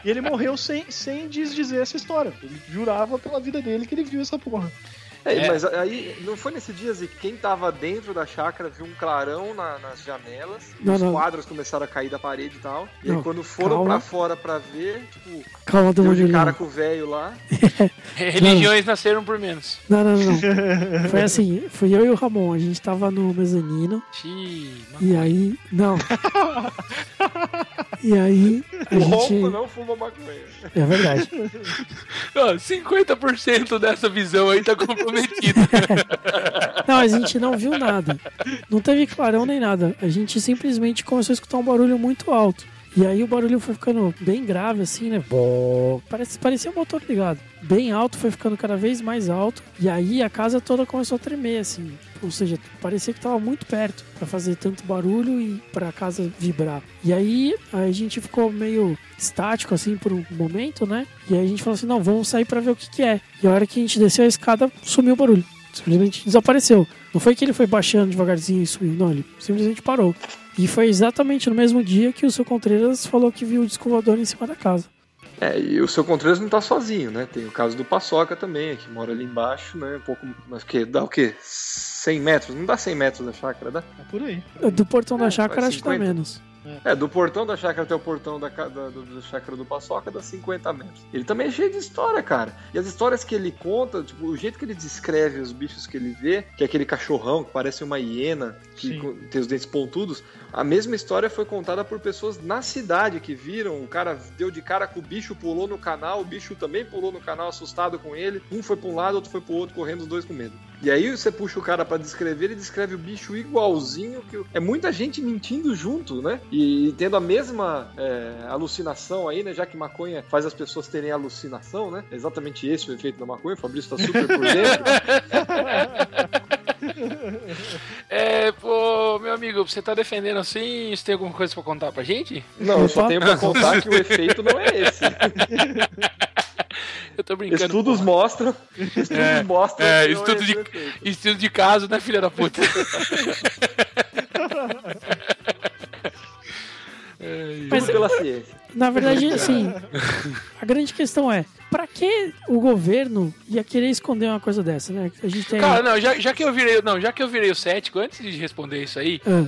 e ele morreu sem, sem desdizer essa história. Ele jurava pela vida dele que ele viu essa porra. É, É. mas aí não foi nesse dia, Zico, quem tava dentro da chácara viu um clarão na- nas janelas, Não, os não. quadros começaram a cair da parede e tal. E Não, aí quando foram calma. pra fora pra ver, tipo, Calma, deu de cara com o velho lá. *laughs* Religiões nasceram por menos. Não, não, não. *laughs* Foi assim, fui eu e o Ramon. A gente tava no mezanino. Xiii, E aí. Não. *laughs* E aí. A O gente. ronco não fuma maconha. É verdade. *laughs* Ó, 50% dessa visão aí tá comprometida. *laughs* Não, a gente não viu nada. Não teve clarão nem nada. A gente simplesmente começou a escutar um barulho muito alto. E aí o barulho foi ficando bem grave, assim, né? Parece, parecia um motor ligado. Bem alto, foi ficando cada vez mais alto. E aí a casa toda começou a tremer, assim. Ou seja, parecia que tava muito perto pra fazer tanto barulho e pra casa vibrar. E aí a gente ficou meio estático, assim, por um momento, né? E aí a gente falou assim: não, vamos sair pra ver o que, que é. E a hora que a gente desceu a escada, sumiu o barulho. Simplesmente desapareceu. Não foi que ele foi baixando devagarzinho e sumiu, não, ele simplesmente parou. E foi exatamente no mesmo dia que o seu Contreiras falou que viu o disco voador em cima da casa. É, e o seu Contreiras não tá sozinho, né? Tem o caso do Paçoca também, que mora ali embaixo, né? Um pouco. Mas que dá o quê? 100 metros? Não dá 100 metros da chácara, dá? É por aí. Do portão da É, chácara, faz acho que dá 50. menos. É, do portão da chácara até o portão da, da, do- da chácara do Paçoca dá 50 metros. Ele também é cheio de história, cara. E as histórias que ele conta, tipo, o jeito que ele descreve os bichos que ele vê, que é aquele cachorrão que parece uma hiena, que Sim. tem os dentes pontudos, a mesma história foi contada por pessoas na cidade que viram. O cara deu de cara com o bicho, pulou no canal, o bicho também pulou no canal assustado com ele. Um foi pra um lado, outro foi pro outro, correndo os dois com medo. E aí você puxa o cara pra descrever, ele descreve o bicho igualzinho que o- é muita gente mentindo junto, né? E tendo a mesma é, alucinação aí, né? Já que maconha faz as pessoas terem alucinação, né? É exatamente esse o efeito da maconha. O Fabrício tá super por dentro. *laughs* É, pô, meu amigo, você tá defendendo assim? Você tem alguma coisa pra contar pra gente? Não, eu só tenho pra contar que o efeito não é esse. *laughs* Eu tô brincando. Estudos porra. mostram. Estudos É, mostram. é, que não estudo esse de-. Estudo de caso, né, filha da puta? *laughs* Mas- Tudo pela ciência. Na verdade, assim, a grande questão é: pra que o governo ia querer esconder uma coisa dessa, né? A gente tem. Cara, não, já, já que eu virei, não, já que eu virei o cético, antes de responder isso aí, Ah,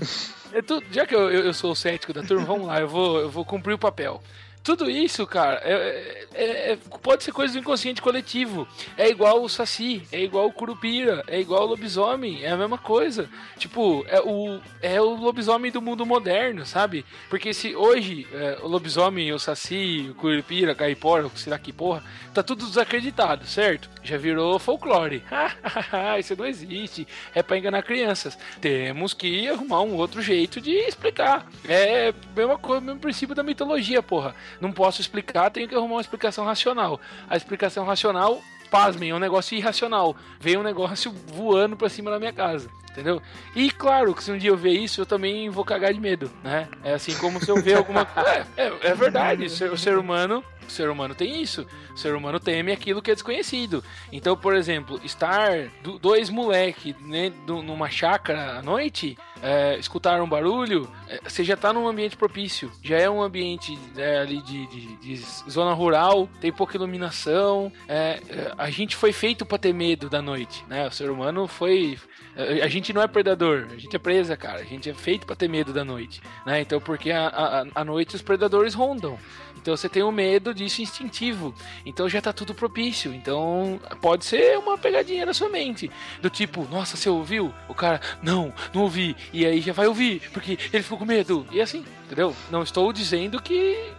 É tu- já que eu, eu, eu sou o cético da turma, vamos lá, eu vou, eu vou cumprir o papel. Tudo isso, cara, é- é- é- pode ser coisa do inconsciente coletivo. É igual o Saci, é igual o Curupira, é igual o lobisomem, é a mesma coisa. Tipo, é o, é o lobisomem do mundo moderno, sabe? Porque se hoje é, o lobisomem, o Saci, o Curupira, Caipora, sei lá que porra, tá tudo desacreditado, certo? Já virou folclore. *laughs* isso não existe. É pra enganar crianças. Temos que arrumar um outro jeito de explicar. É a mesma coisa, mesmo princípio da mitologia, porra. Não posso explicar, tenho que arrumar uma explicação racional. A explicação racional, pasmem, é um negócio irracional. Veio um negócio voando pra cima da minha casa. Entendeu? E claro que se um dia eu ver isso, eu também vou cagar de medo, né? É assim como se eu ver alguma coisa. É, é, é verdade, o ser humano o ser humano tem isso. O ser humano teme aquilo que é desconhecido. Então, por exemplo, estar do, dois moleque né, numa chácara à noite, é, escutar um barulho, é, você já está num ambiente propício. Já é um ambiente é, ali de, de, de, zona rural, tem pouca iluminação. É, é, a gente foi feito para ter medo da noite, né? O ser humano foi a gente não é predador, a gente é presa, cara. A gente é feito para ter medo da noite, né? Então, porque a noite os predadores rondam. Então você tem o um medo disso instintivo. Então já tá tudo propício. Então pode ser uma pegadinha na sua mente. Do tipo, nossa, você ouviu? O cara, não, não ouvi. E aí já vai ouvir, porque ele ficou com medo. E assim, entendeu? Não estou dizendo que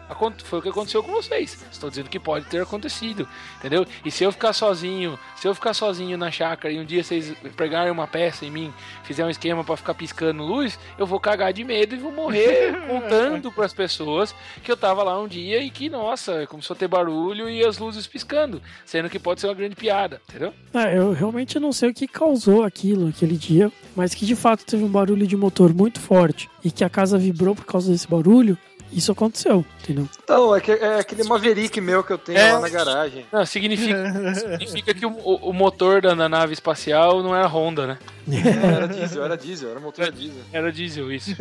foi o que aconteceu com vocês. Estou dizendo que pode ter acontecido, entendeu? E se eu ficar sozinho, se eu ficar sozinho na chácara e um dia vocês pegarem uma peça em mim, fizer um esquema para ficar piscando luz, eu vou cagar de medo e vou morrer *laughs* contando para as pessoas que eu tava lá um dia e que, nossa, começou a ter barulho e as luzes piscando, sendo que pode ser uma grande piada, entendeu? É, eu realmente não sei o que causou aquilo aquele dia, mas que de fato teve um barulho de motor muito forte e que a casa vibrou por causa desse barulho. Isso aconteceu, entendeu? Então, é, que, é aquele Maverick meu que eu tenho é, lá na garagem. Não, significa, significa que o, o, motor da, da, nave espacial não era Honda, né? É, era diesel, era diesel, era motor era, diesel. Era diesel, isso.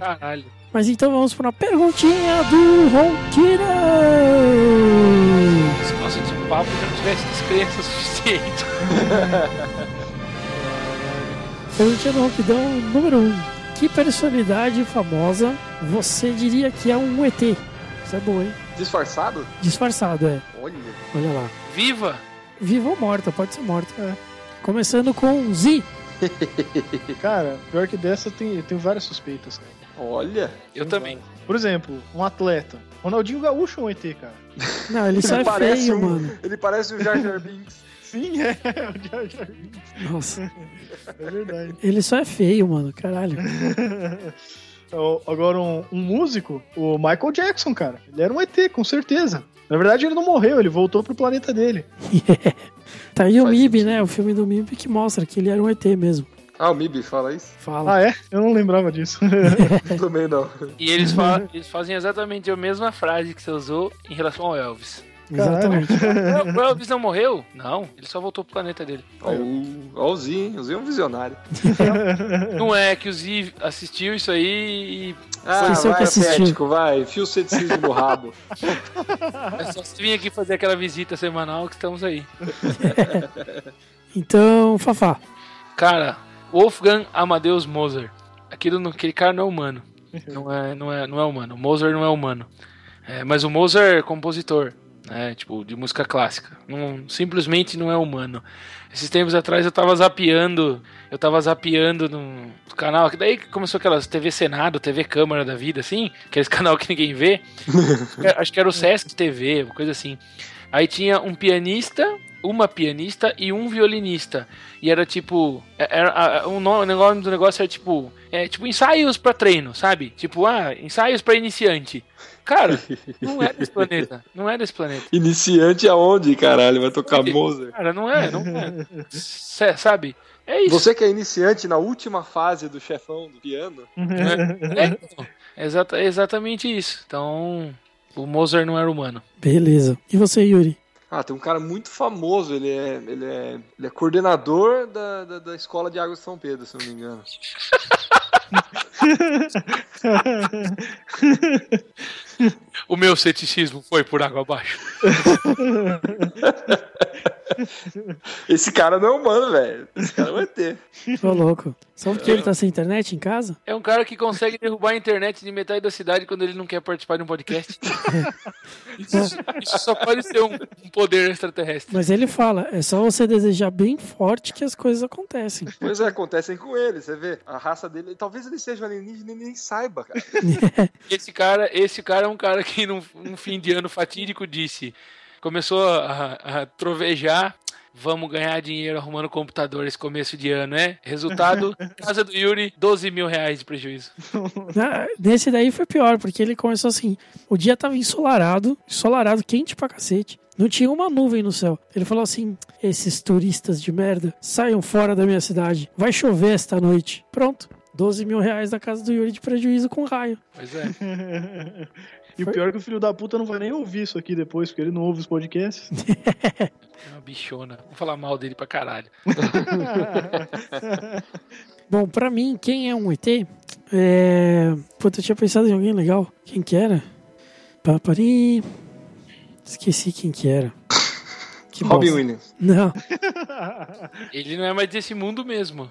Caralho. Mas então vamos para uma perguntinha do Ronqueira! Nossa, esse papo já não tivesse descrença suficiente. *laughs* perguntinha do Ronquidão número 1. Um. Que personalidade famosa você diria que é um ET? Isso é bom, hein? Disfarçado? Disfarçado, é. Olha. Olha lá. Viva? Viva ou morta, pode ser morta. É. Começando com Z. *laughs* cara, pior que dessa tem, eu tenho várias suspeitas, cara. Olha. Eu também. Por exemplo, um atleta. Ronaldinho Gaúcho é um ET, cara. Não, ele, ele só é feio, um, mano. Ele parece o Jar Jar Binks. Sim, é. *laughs* O Jar Jar Binks. Nossa. É verdade. Ele só é feio, mano. Caralho. *laughs* Agora, um, um, músico, o Michael Jackson, cara. Ele era um ET, com certeza. Na verdade, ele não morreu, ele voltou pro planeta dele. Yeah. *laughs* Tá aí o MIB, né? O filme do MIB que mostra que ele era um ET mesmo. Ah, o MIB fala isso? Fala. Ah, é? Eu não lembrava disso. Também não. E eles, falam, eles fazem exatamente a mesma frase que você usou em relação ao Elvis. Exatamente. *laughs* o Elvis não morreu? Não, ele só voltou pro planeta dele. Olha o Zinho, o Zinho é um visionário. *laughs* Não é que o Zi assistiu isso aí e. Ah, Foi vai, cético, vai. Fio ceticismo no rabo. *laughs* É só vir aqui fazer aquela visita semanal que estamos aí. então, Fafá. Cara, Wolfgang Amadeus Mozart. Aquilo, aquele cara não é humano. Não é, não é, não é humano. O Mozart não é humano. É, mas o Mozart é compositor né? Tipo, de música clássica. Não, simplesmente não é humano. Esses tempos atrás eu tava zapeando, eu tava zapeando no canal, que daí começou aquelas TV Senado, TV Câmara da vida, assim, aqueles *laughs* canal que ninguém vê. Acho que era o Sesc TV, uma coisa assim. Aí tinha um pianista, uma pianista e um violinista. E era tipo. É, era, o nome do negócio era tipo. É, tipo ensaios para treino, sabe? Tipo, ah, ensaios para iniciante. Cara, *laughs* não é desse planeta. Não é desse planeta. Iniciante aonde, caralho? Vai tocar Mozart? Cara, não é, não é. Cê, sabe? É isso. Você que é iniciante na última fase do chefão do piano. É, é, é exata, é exatamente isso. Então, o Mozart não era humano. Beleza. E você, Yuri? Ah, tem um cara muito famoso, ele é, ele é, ele é coordenador da, da, da Escola de Água de São Pedro, se não me engano. *laughs* o meu ceticismo foi por água abaixo. *laughs* Esse cara não é humano, velho. Esse cara vai ter. Tô louco. Só porque ele tá sem internet em casa? É um cara que consegue derrubar a internet de metade da cidade quando ele não quer participar de um podcast. *laughs* isso, isso, só pode ser um, um, poder extraterrestre. Mas ele fala, é só você desejar bem forte que as coisas acontecem. Pois é, acontecem com ele, você vê. A raça dele, talvez ele seja um alienígena e nem saiba, cara. *laughs* esse cara. Esse cara é um cara que num, num fim de ano fatídico disse começou a, a trovejar Vamos ganhar dinheiro arrumando computador esse começo de ano, né? Resultado, *laughs* casa do Yuri, 12 mil reais de prejuízo. Ah, Nesse daí foi pior, porque ele começou assim: o dia tava ensolarado, ensolarado, quente pra cacete. Não tinha uma nuvem no céu. Ele falou assim: esses turistas de merda, saiam fora da minha cidade. Vai chover esta noite. Pronto. 12 mil reais da casa do Yuri de prejuízo com raio. Pois é. *laughs* E o pior é que o filho da puta não vai nem ouvir isso aqui depois, porque ele não ouve os podcasts. É uma bichona. Vou falar mal dele pra caralho. *laughs* Bom, pra mim, quem é um ET? É. Puta, eu tinha pensado em alguém legal. Quem que era? Papari. Esqueci quem que era. Que Robin bosta. Williams. Não, *laughs* Ele não é mais desse mundo mesmo.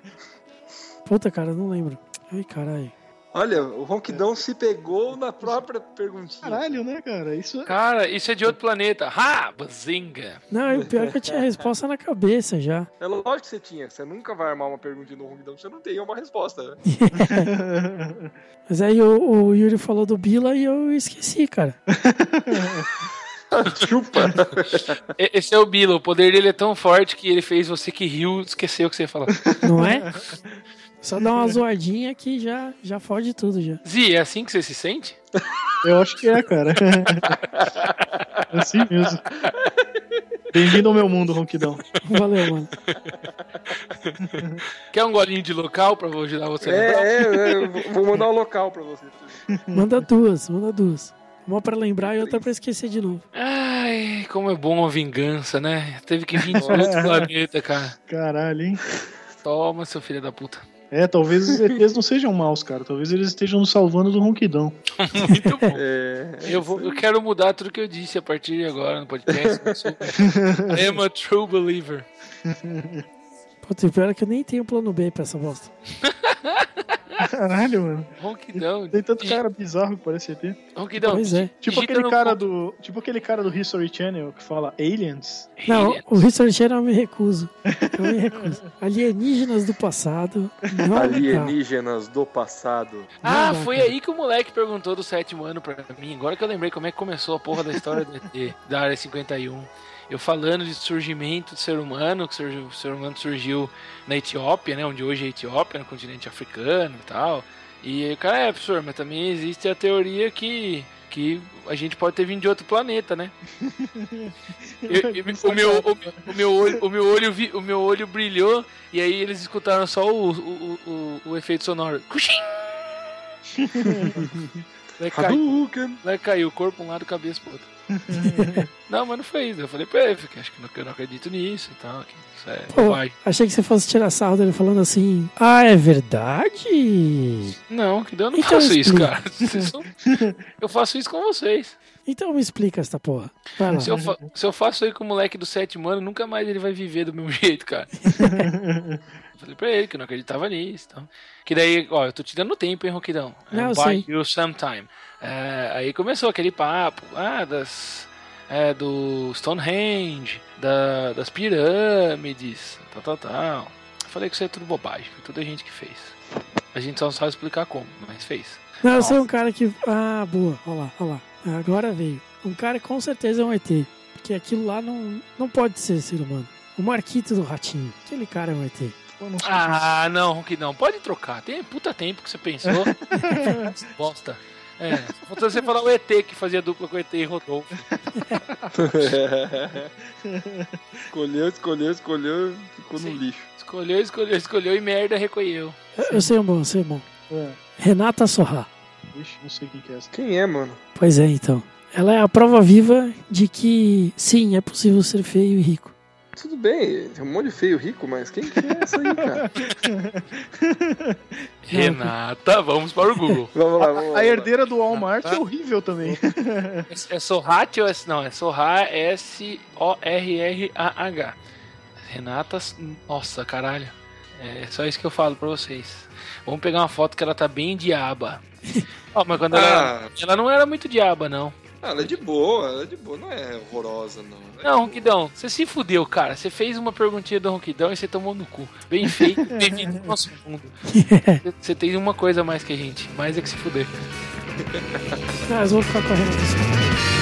*laughs* puta, cara, não lembro. Ai, caralho. Olha, o Ronquidão se pegou na própria perguntinha. Caralho, né, cara? Isso é... Cara, isso é de outro planeta. Ha! Bazinga! Não, e o pior é que eu tinha a resposta na cabeça já. É lógico que você tinha. Você nunca vai armar uma perguntinha no Ronquidão, você não tem uma resposta. Né? *laughs* Mas aí o, o Yuri falou do Bila e eu esqueci, cara. *laughs* Chupa. Esse é o Bilo. O poder dele é tão forte que ele fez você que riu esquecer o que você ia falar. Não é? *laughs* Só dá uma *laughs* zoadinha que já, já fode tudo já. Zi, é assim que você se sente? *laughs* Eu acho que é, cara. *laughs* É assim mesmo. Bem-vindo ao meu mundo, Ronquidão. Valeu, mano. Quer um golinho de local pra ajudar você a lembrar? É, é, é, eu vou mandar o local pra você. Manda duas, manda duas. Uma pra lembrar e outra pra esquecer de novo. Ai, como é bom a vingança, né? Teve que vir de outro planeta, cara. Caralho, hein? Toma, seu filho da puta. É, talvez os ETs não sejam maus, cara. Talvez eles estejam nos salvando do ronquidão. *laughs* Muito bom. É, Eu, vou, eu quero mudar tudo que eu disse a partir de agora no podcast. Eu sou- *laughs* I am a true believer. *laughs* Puta, o pior é que eu nem tenho plano B pra essa bosta. Caralho, mano. Ronquidão. Tem tanto cara bizarro que parece ET. Ronquidão. Pois é. Tipo digita aquele cara do. Tipo aquele cara do History Channel que fala aliens. Não, o History Channel eu me recuso. Eu me recuso. Alienígenas do passado. Não dá. alienígenas do passado. Ah, Não foi cara. aí que o moleque perguntou do sétimo ano pra mim. Agora que eu lembrei como é que começou a porra da história do ET, da área 51. Eu falando de surgimento do ser humano, que surgiu- o ser humano surgiu na Etiópia, né? Onde hoje é a Etiópia, no continente africano e tal. E aí o cara, é, professor, mas também existe a teoria que, que a gente pode ter vindo de outro planeta, né? *laughs* Eu- eu- o, meu, o, o meu olho, o, meu olho vi- o meu olho brilhou e aí eles escutaram só o, o, o, o efeito sonoro. Cuxim! *laughs* Vai cair, vai cair o corpo um lado, a cabeça pro outro. *laughs* não, mas não foi isso. Eu falei pra ele, que acho que não, eu não acredito nisso e tal. Que isso é Pô, bobagem. achei que você fosse tirar sarro dele falando assim. Ah, é verdade? Não, que eu não Então faço isso, explica. cara. *laughs* Vocês são- Eu faço isso com vocês. Então me explica essa porra. Se eu, se eu faço isso com o moleque do sétimo ano, nunca mais ele vai viver do mesmo *laughs* jeito, cara. Falei pra ele que eu não acreditava nisso. Então. Que daí, ó, eu tô te dando tempo, hein, Roquidão? Não, eu Buy you sometime. É, aí começou aquele papo, ah, das. É, do Stonehenge, da, das pirâmides, tal, tal, tal. Eu falei que isso é tudo bobagem, foi tudo a gente que fez. A gente só não sabe explicar como, mas fez. Não, eu sou um cara que. Ah, boa. Olha lá, olha lá. Agora veio. Um cara que com certeza é um ET. Porque aquilo lá não, não pode ser ser humano. O Marquito do Ratinho. Aquele cara é um ET. Eu não Ah, não, pode trocar. Tem puta tempo que você pensou. Bosta. É, faltou você falar o ET que fazia dupla com o ET e Rodolfo. escolheu, escolheu, escolheu, ficou no Sim. lixo. Escolheu, escolheu, escolheu e merda recolheu. Eu, eu sei um bom, eu sei um bom. É. Renata Sorra. Ixi, não sei quem que é essa. Quem é, mano? Pois é, então. Ela é a prova viva de que sim, é possível ser feio e rico. Tudo bem, tem um monte de feio rico, mas quem que é essa aí, cara? *laughs* Renata, vamos para o Google. *laughs* Vamos lá, vamos lá. A herdeira do Walmart é horrível também. *laughs* É Sorrat ou é. Não, é Sorra S-O-R-R-A-H. Renata. Nossa, caralho. É só isso que eu falo pra vocês. Vamos pegar uma foto que ela tá bem diaba. Ó, mas quando ela. Ah, Ela não era muito diaba, não. ela é de boa, ela é de boa, não é horrorosa, não. Ela é Não, de Ronquidão, você se fudeu, cara. Você fez uma perguntinha do Ronquidão e você tomou no cu. Bem feito, *laughs* bem-vindo ao nosso mundo. *laughs* Você- tem uma coisa a mais que a gente, mais é que se fuder. Ah, Mas vou ficar a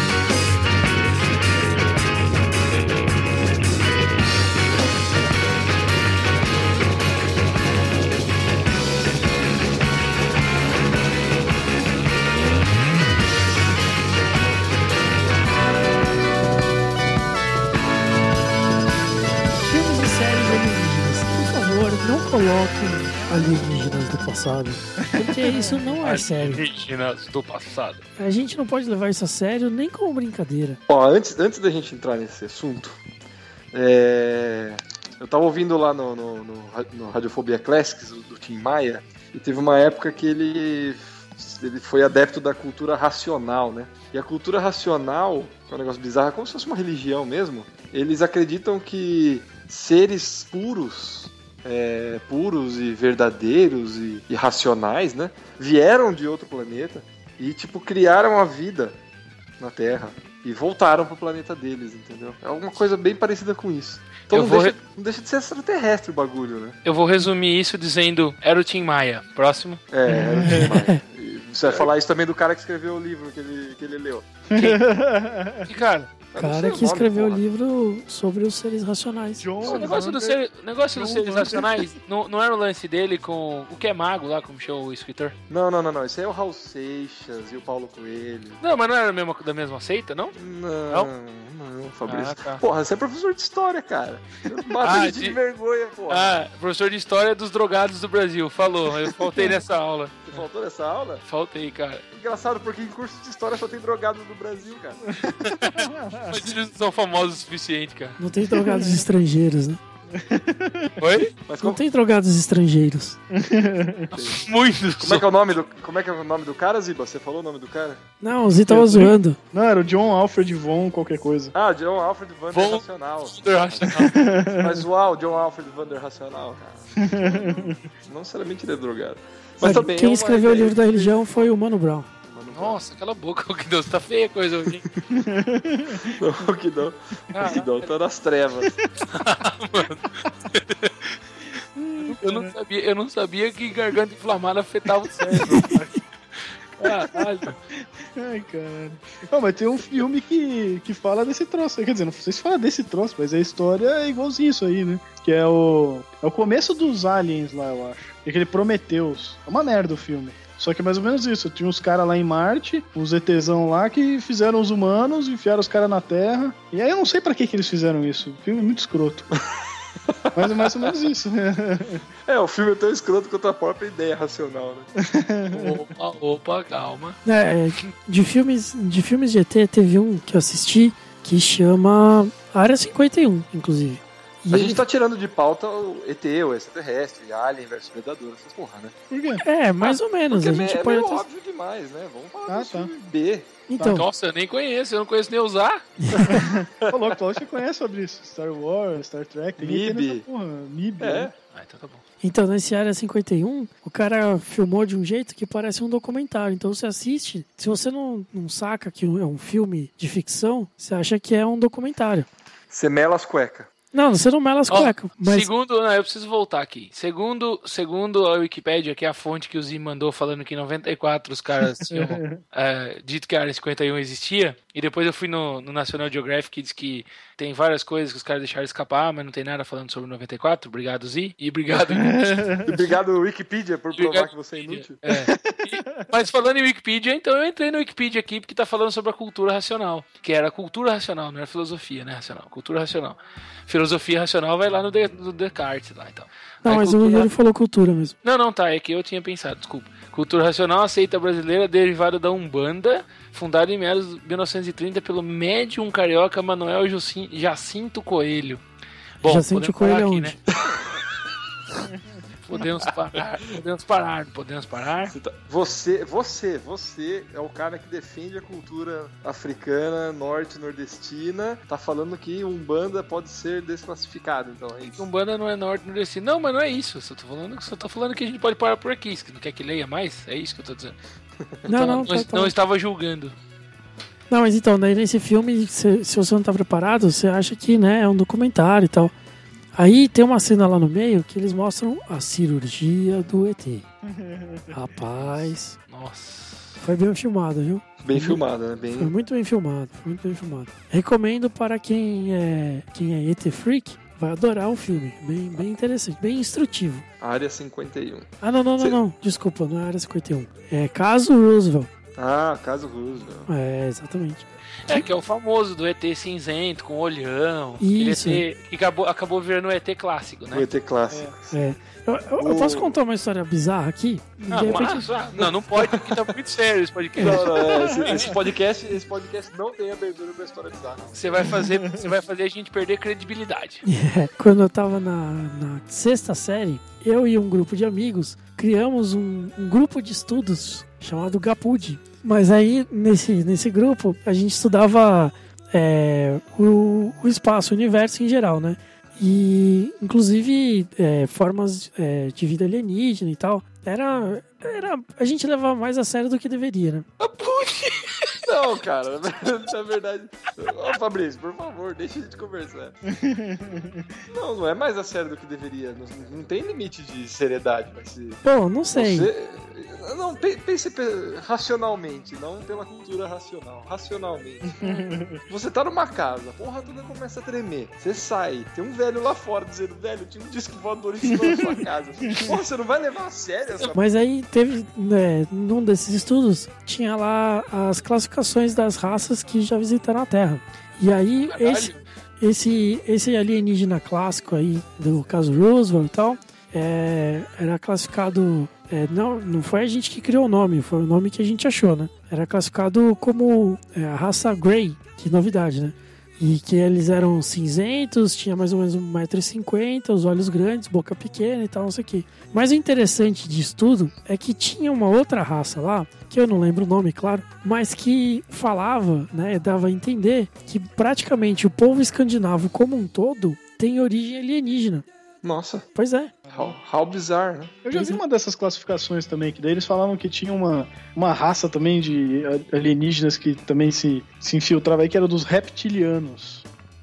coloquem alienígenas do passado. Porque isso não é sério. Alienígenas do passado. A gente não pode levar isso a sério nem como brincadeira. Ó, antes, antes da gente entrar nesse assunto, é, eu tava ouvindo lá no, no, no, no Radiofobia Classics, do, do Tim Maia, e teve uma época que ele, ele foi adepto da cultura racional, né? E a cultura racional, que é um negócio bizarro, é como se fosse uma religião mesmo. Eles acreditam que seres puros, é, puros e verdadeiros e, e racionais, né? Vieram de outro planeta e, tipo, criaram a vida na Terra e voltaram pro planeta deles, entendeu? É alguma coisa bem parecida com isso. Então não deixa, não deixa de ser extraterrestre o bagulho, né? Eu vou resumir isso dizendo: era o Tim Maia. Próximo. É, era o Tim Maia. Você vai falar isso também do cara que escreveu o livro que ele, que ele leu. E não sei cara que escreveu o porra. livro sobre os seres racionais. John o negócio, do Vander- ser, o negócio dos John seres Vander- racionais não, não era o lance dele com o que é mago lá, como chama o escritor? Não, não, não, não. Isso aí é o Raul Seixas e o Paulo Coelho. Não, mas não era a mesma, da mesma seita, não? Não, não, Fabrício. Ah, tá. Porra, você é professor de história, cara. Mata *laughs* Ah, de... de- vergonha, porra. Ah, professor de história dos drogados do Brasil. Falou, eu faltei *laughs* nessa aula. Você faltou nessa aula? Faltei, cara. Engraçado, porque em curso de história só tem drogados do Brasil, cara. *laughs* Mas eles não são famosos o suficiente, cara. Não tem drogados estrangeiros, né? Oi? Mas Não como, tem drogados estrangeiros. *laughs* Muitos. como é que é o nome do como é que é o nome do cara, Ziba? Você falou o nome do cara? Não, o Zi tava zoando. Não, era o John Alfred Von qualquer coisa. Ah, John Alfred Vander Von- Racional. Racional. Mas uau, John Alfred Vander Racional, cara. *laughs* Não necessariamente ele é drogado. Mas Olha, também é quem uma escreveu o livro da religião foi o Mano Brown. Mano, Nossa, cala a boca, *laughs* o que Deus tá feia a coisa hoje. não, *laughs* o que não. O que não tá nas trevas. *laughs* Eu não sabia, eu não sabia que garganta inflamada afetava o cérebro. Caralho. Ai, cara. Não, mas tem um filme que, que fala desse troço. Quer dizer, não sei se fala desse troço, mas a história é igualzinho isso aí, né? Que é o. É o começo dos aliens lá, eu acho. É aquele Prometheus. É uma merda o filme. Só que é mais ou menos isso. Tinha uns caras lá em Marte, uns ETzão lá, que fizeram os humanos, enfiaram os caras na Terra. E aí eu não sei pra que, que eles fizeram isso. O filme é muito escroto. *laughs* Mas é mais ou menos isso, né? *laughs* É, o filme é tão escroto quanto a própria ideia racional, né? Opa, opa, calma. É, de filmes, de filmes de ET, teve um que eu assisti que chama Área 51, inclusive. E A ele- gente tá tirando de pauta o ET, o extraterrestre, Alien versus Predador, essas porra, né? Por quê? É, mais ou menos. A é gente é pode meio óbvio demais, né? Vamos falar Ah, tá. filme B. Então, Nossa, eu nem conheço, eu não conheço nem usar. *laughs* Ô, louco, Paulo, você conhece sobre isso? Star Wars, Star Trek, MIB. porra. MIB. É. né? Ah, então tá bom. então, nesse Área 51, o cara filmou de um jeito que parece um documentário. Então você assiste, se você não, não saca que é um filme de ficção, você acha que é um documentário. Você mela as cuecas. Não, você não mela as cuecas, mas Segundo, não, eu preciso voltar aqui. Segundo, segundo a Wikipédia, que é a fonte que o Zim mandou falando que em 94 os caras *laughs* tinham é, dito que a Área 51 existia, e depois eu fui no, no National Geographic que diz que tem várias coisas que os caras deixaram escapar, mas não tem nada falando sobre 94. Obrigado, Zi. E obrigado. *laughs* *laughs* Obrigado, Wikipedia, por provar Obrigado, que você é inútil. É. E- mas falando em Wikipedia, então eu entrei no Wikipedia aqui porque tá falando sobre a cultura racional. Que era cultura racional, não era filosofia, né? Racional. Cultura racional. Filosofia racional vai lá no, De- no Descartes lá então. não, Aí mas o cultura- Yuri falou cultura mesmo. Não, não, tá. É que eu tinha pensado, desculpa. Cultura racional aceita brasileira derivada da Umbanda, fundada em meados de 1930 pelo médium carioca Manuel Jacin- Jacinto Coelho. Bom, Jacinto Coelho é aqui, onde? né? *laughs* podemos parar, podemos parar, podemos parar. Você, tá- você, você, você é o cara que defende a cultura africana, norte, nordestina. Tá falando que Umbanda pode ser desclassificado, então é isso. Umbanda não é norte nordestino. Não, mas não é isso. Eu só tô falando, só tô falando que a gente pode parar por aqui. Você não quer que leia mais? É isso que eu tô dizendo. Não, *laughs* Então, não, tá, tá. não estava julgando. Não, mas então, daí nesse filme, se, se você não tá preparado, você acha que, né, é um documentário e tal. Aí tem uma cena lá no meio que eles mostram a cirurgia do ET. *laughs* Rapaz, Nossa. foi bem filmado, viu? Bem filmado, né? Bem... Foi muito bem filmado, foi muito bem filmado. Recomendo para quem é, quem é ET Freak, vai adorar o filme. Bem, bem interessante, bem instrutivo. Área 51. Ah, não, não, não, Cê- não. Desculpa, não é Área 51. É Caso Roosevelt. Ah, caso Roosevelt. É, exatamente. É, que é o famoso do ET cinzento, com olhão. Isso. Aquele ET que acabou, acabou virando o ET clássico, O né? ET clássico. É. Eu, eu- eu posso contar uma história bizarra aqui? Ah, De repente- mas- ah, não, não pode, porque tá muito sério esse podcast. Não, não, é, esse, esse podcast, esse podcast não tem abertura pra história bizarra. Você vai fazer, você vai fazer a gente perder credibilidade. *laughs* É, quando eu tava na, na sexta série, eu e um grupo de amigos criamos um, um grupo de estudos chamado Gapud. Mas aí, nesse, nesse grupo, a gente estudava é, o, o espaço, o universo em geral, né? E, inclusive, é, formas é, de vida alienígena e tal. Era, era. A gente levava mais a sério do que deveria, né? Não, cara, *laughs* na verdade. Ô, Fabrício, por favor, deixa a gente conversar. *laughs* Não, não é mais a sério do que deveria. Não, não tem limite de seriedade, mas se. Bom, não sei. Você, não, pe- pense pe- racionalmente, não pela cultura racional. Racionalmente. *laughs* Você tá numa casa, a porra toda começa a tremer. Você sai, tem um velho lá fora dizendo, velho, tinha um disco voador em cima da sua casa. Porra, você não vai levar a sério essa Mas aí teve, né, num desses estudos, tinha lá as classificações das raças que já visitaram a Terra. E aí, esse, esse, esse alienígena clássico aí, do caso Roosevelt e tal, é, era classificado. é, não, não foi a gente que criou o nome, foi o nome que a gente achou, né? Era classificado como é, a raça Grey, que novidade, né? E que eles eram cinzentos, tinha mais ou menos 1,50m, os olhos grandes, boca pequena e tal, não sei o quê. Mas o interessante disso tudo é que tinha uma outra raça lá, que eu não lembro o nome, claro, mas que falava, né, dava a entender que praticamente o povo escandinavo como um todo tem origem alienígena. Nossa, Pois é. how, how bizarre, né? Eu já vi uma dessas classificações também, que daí eles falavam que tinha uma, uma raça também de alienígenas que também se, se infiltrava aí, que era dos reptilianos.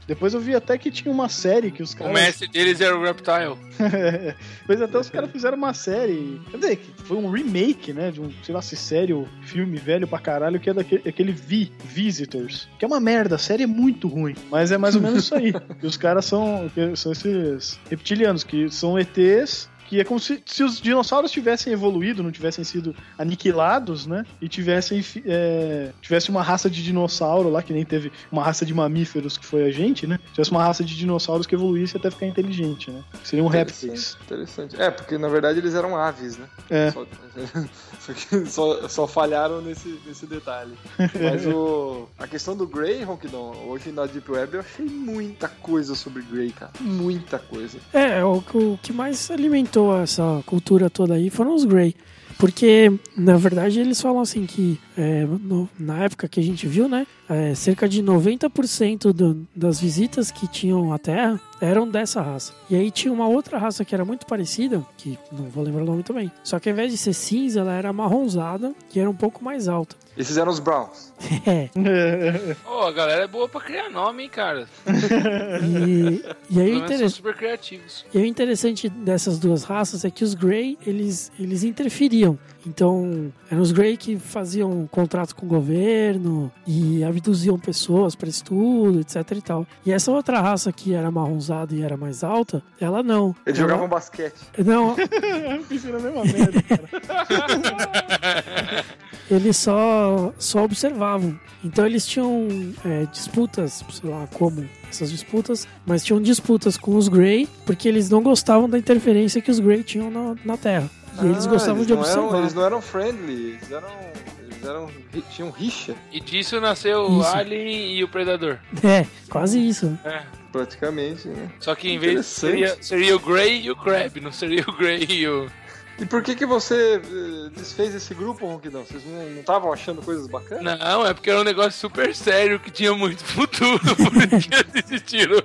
Depois eu vi até que tinha uma série que os O caras. mestre deles era o Reptile. *laughs* Depois até os caras fizeram uma série. Quer dizer, que foi um remake, né? De um, sei lá, se série ou filme velho pra caralho, que é daquele aquele V, Visitors. Que é uma merda, a série é muito ruim. Mas é mais ou menos isso aí. *laughs* E os caras são, são esses reptilianos, que são ETs. Que é como se, se os dinossauros tivessem evoluído, não tivessem sido aniquilados, né? E tivessem é, tivesse uma raça de dinossauro lá, que nem teve uma raça de mamíferos que foi a gente, né? Tivesse uma raça de dinossauros que evoluísse até ficar inteligente, né? Seriam répteis. Interessante, interessante. É, porque na verdade eles eram aves, né? É. Só, *laughs* só, que só, falharam nesse, nesse detalhe. *laughs* Mas o, a questão do Grey, Ronquidon, hoje na Deep Web eu achei muita coisa sobre Grey, cara. Muita coisa. É, o, o que mais alimentou essa cultura toda aí foram os Grey. Porque, na verdade, eles falam assim que é, no- na época que a gente viu, né? é, cerca de 90% do, das visitas que tinham à Terra eram dessa raça. E aí tinha uma outra raça que era muito parecida, que não vou lembrar o nome também. Só que ao invés de ser cinza, ela era marronzada e era um pouco mais alta. Esses eram os Browns. É. *laughs* Pô, a galera é boa pra criar nome, hein, cara. E, e aí o interessante. super criativos. E o interessante dessas duas raças é que os Grey, eles, eles interferiam. Então, eram os Grey que faziam contrato com o governo e abduziam pessoas para estudo, etc e tal. E essa outra raça que era marronzada e era mais alta, ela não. Eles Ela- jogavam basquete. Não, Eu pensei na mesma merda, cara. *laughs* eles só, só observavam. Então eles tinham é, disputas, sei lá como essas disputas, mas tinham disputas com os Grey, porque eles não gostavam da interferência que os Grey tinham na, na Terra. E eles Ah, gostavam eles de não observar. Eram, eles não eram friendly, eles eram. Eles eram. tinham rixa, E disso nasceu o. Alien e o Predador. É, quase isso. É. praticamente, né? Só que em vez seria, seria o Grey e o Crab, não seria o Grey e o. E por que que você eh, desfez esse grupo, Ronquidão? Vocês não estavam achando coisas bacanas? Não, é porque era um negócio super sério que tinha muito *laughs* futuro, por isso que eles desistiram.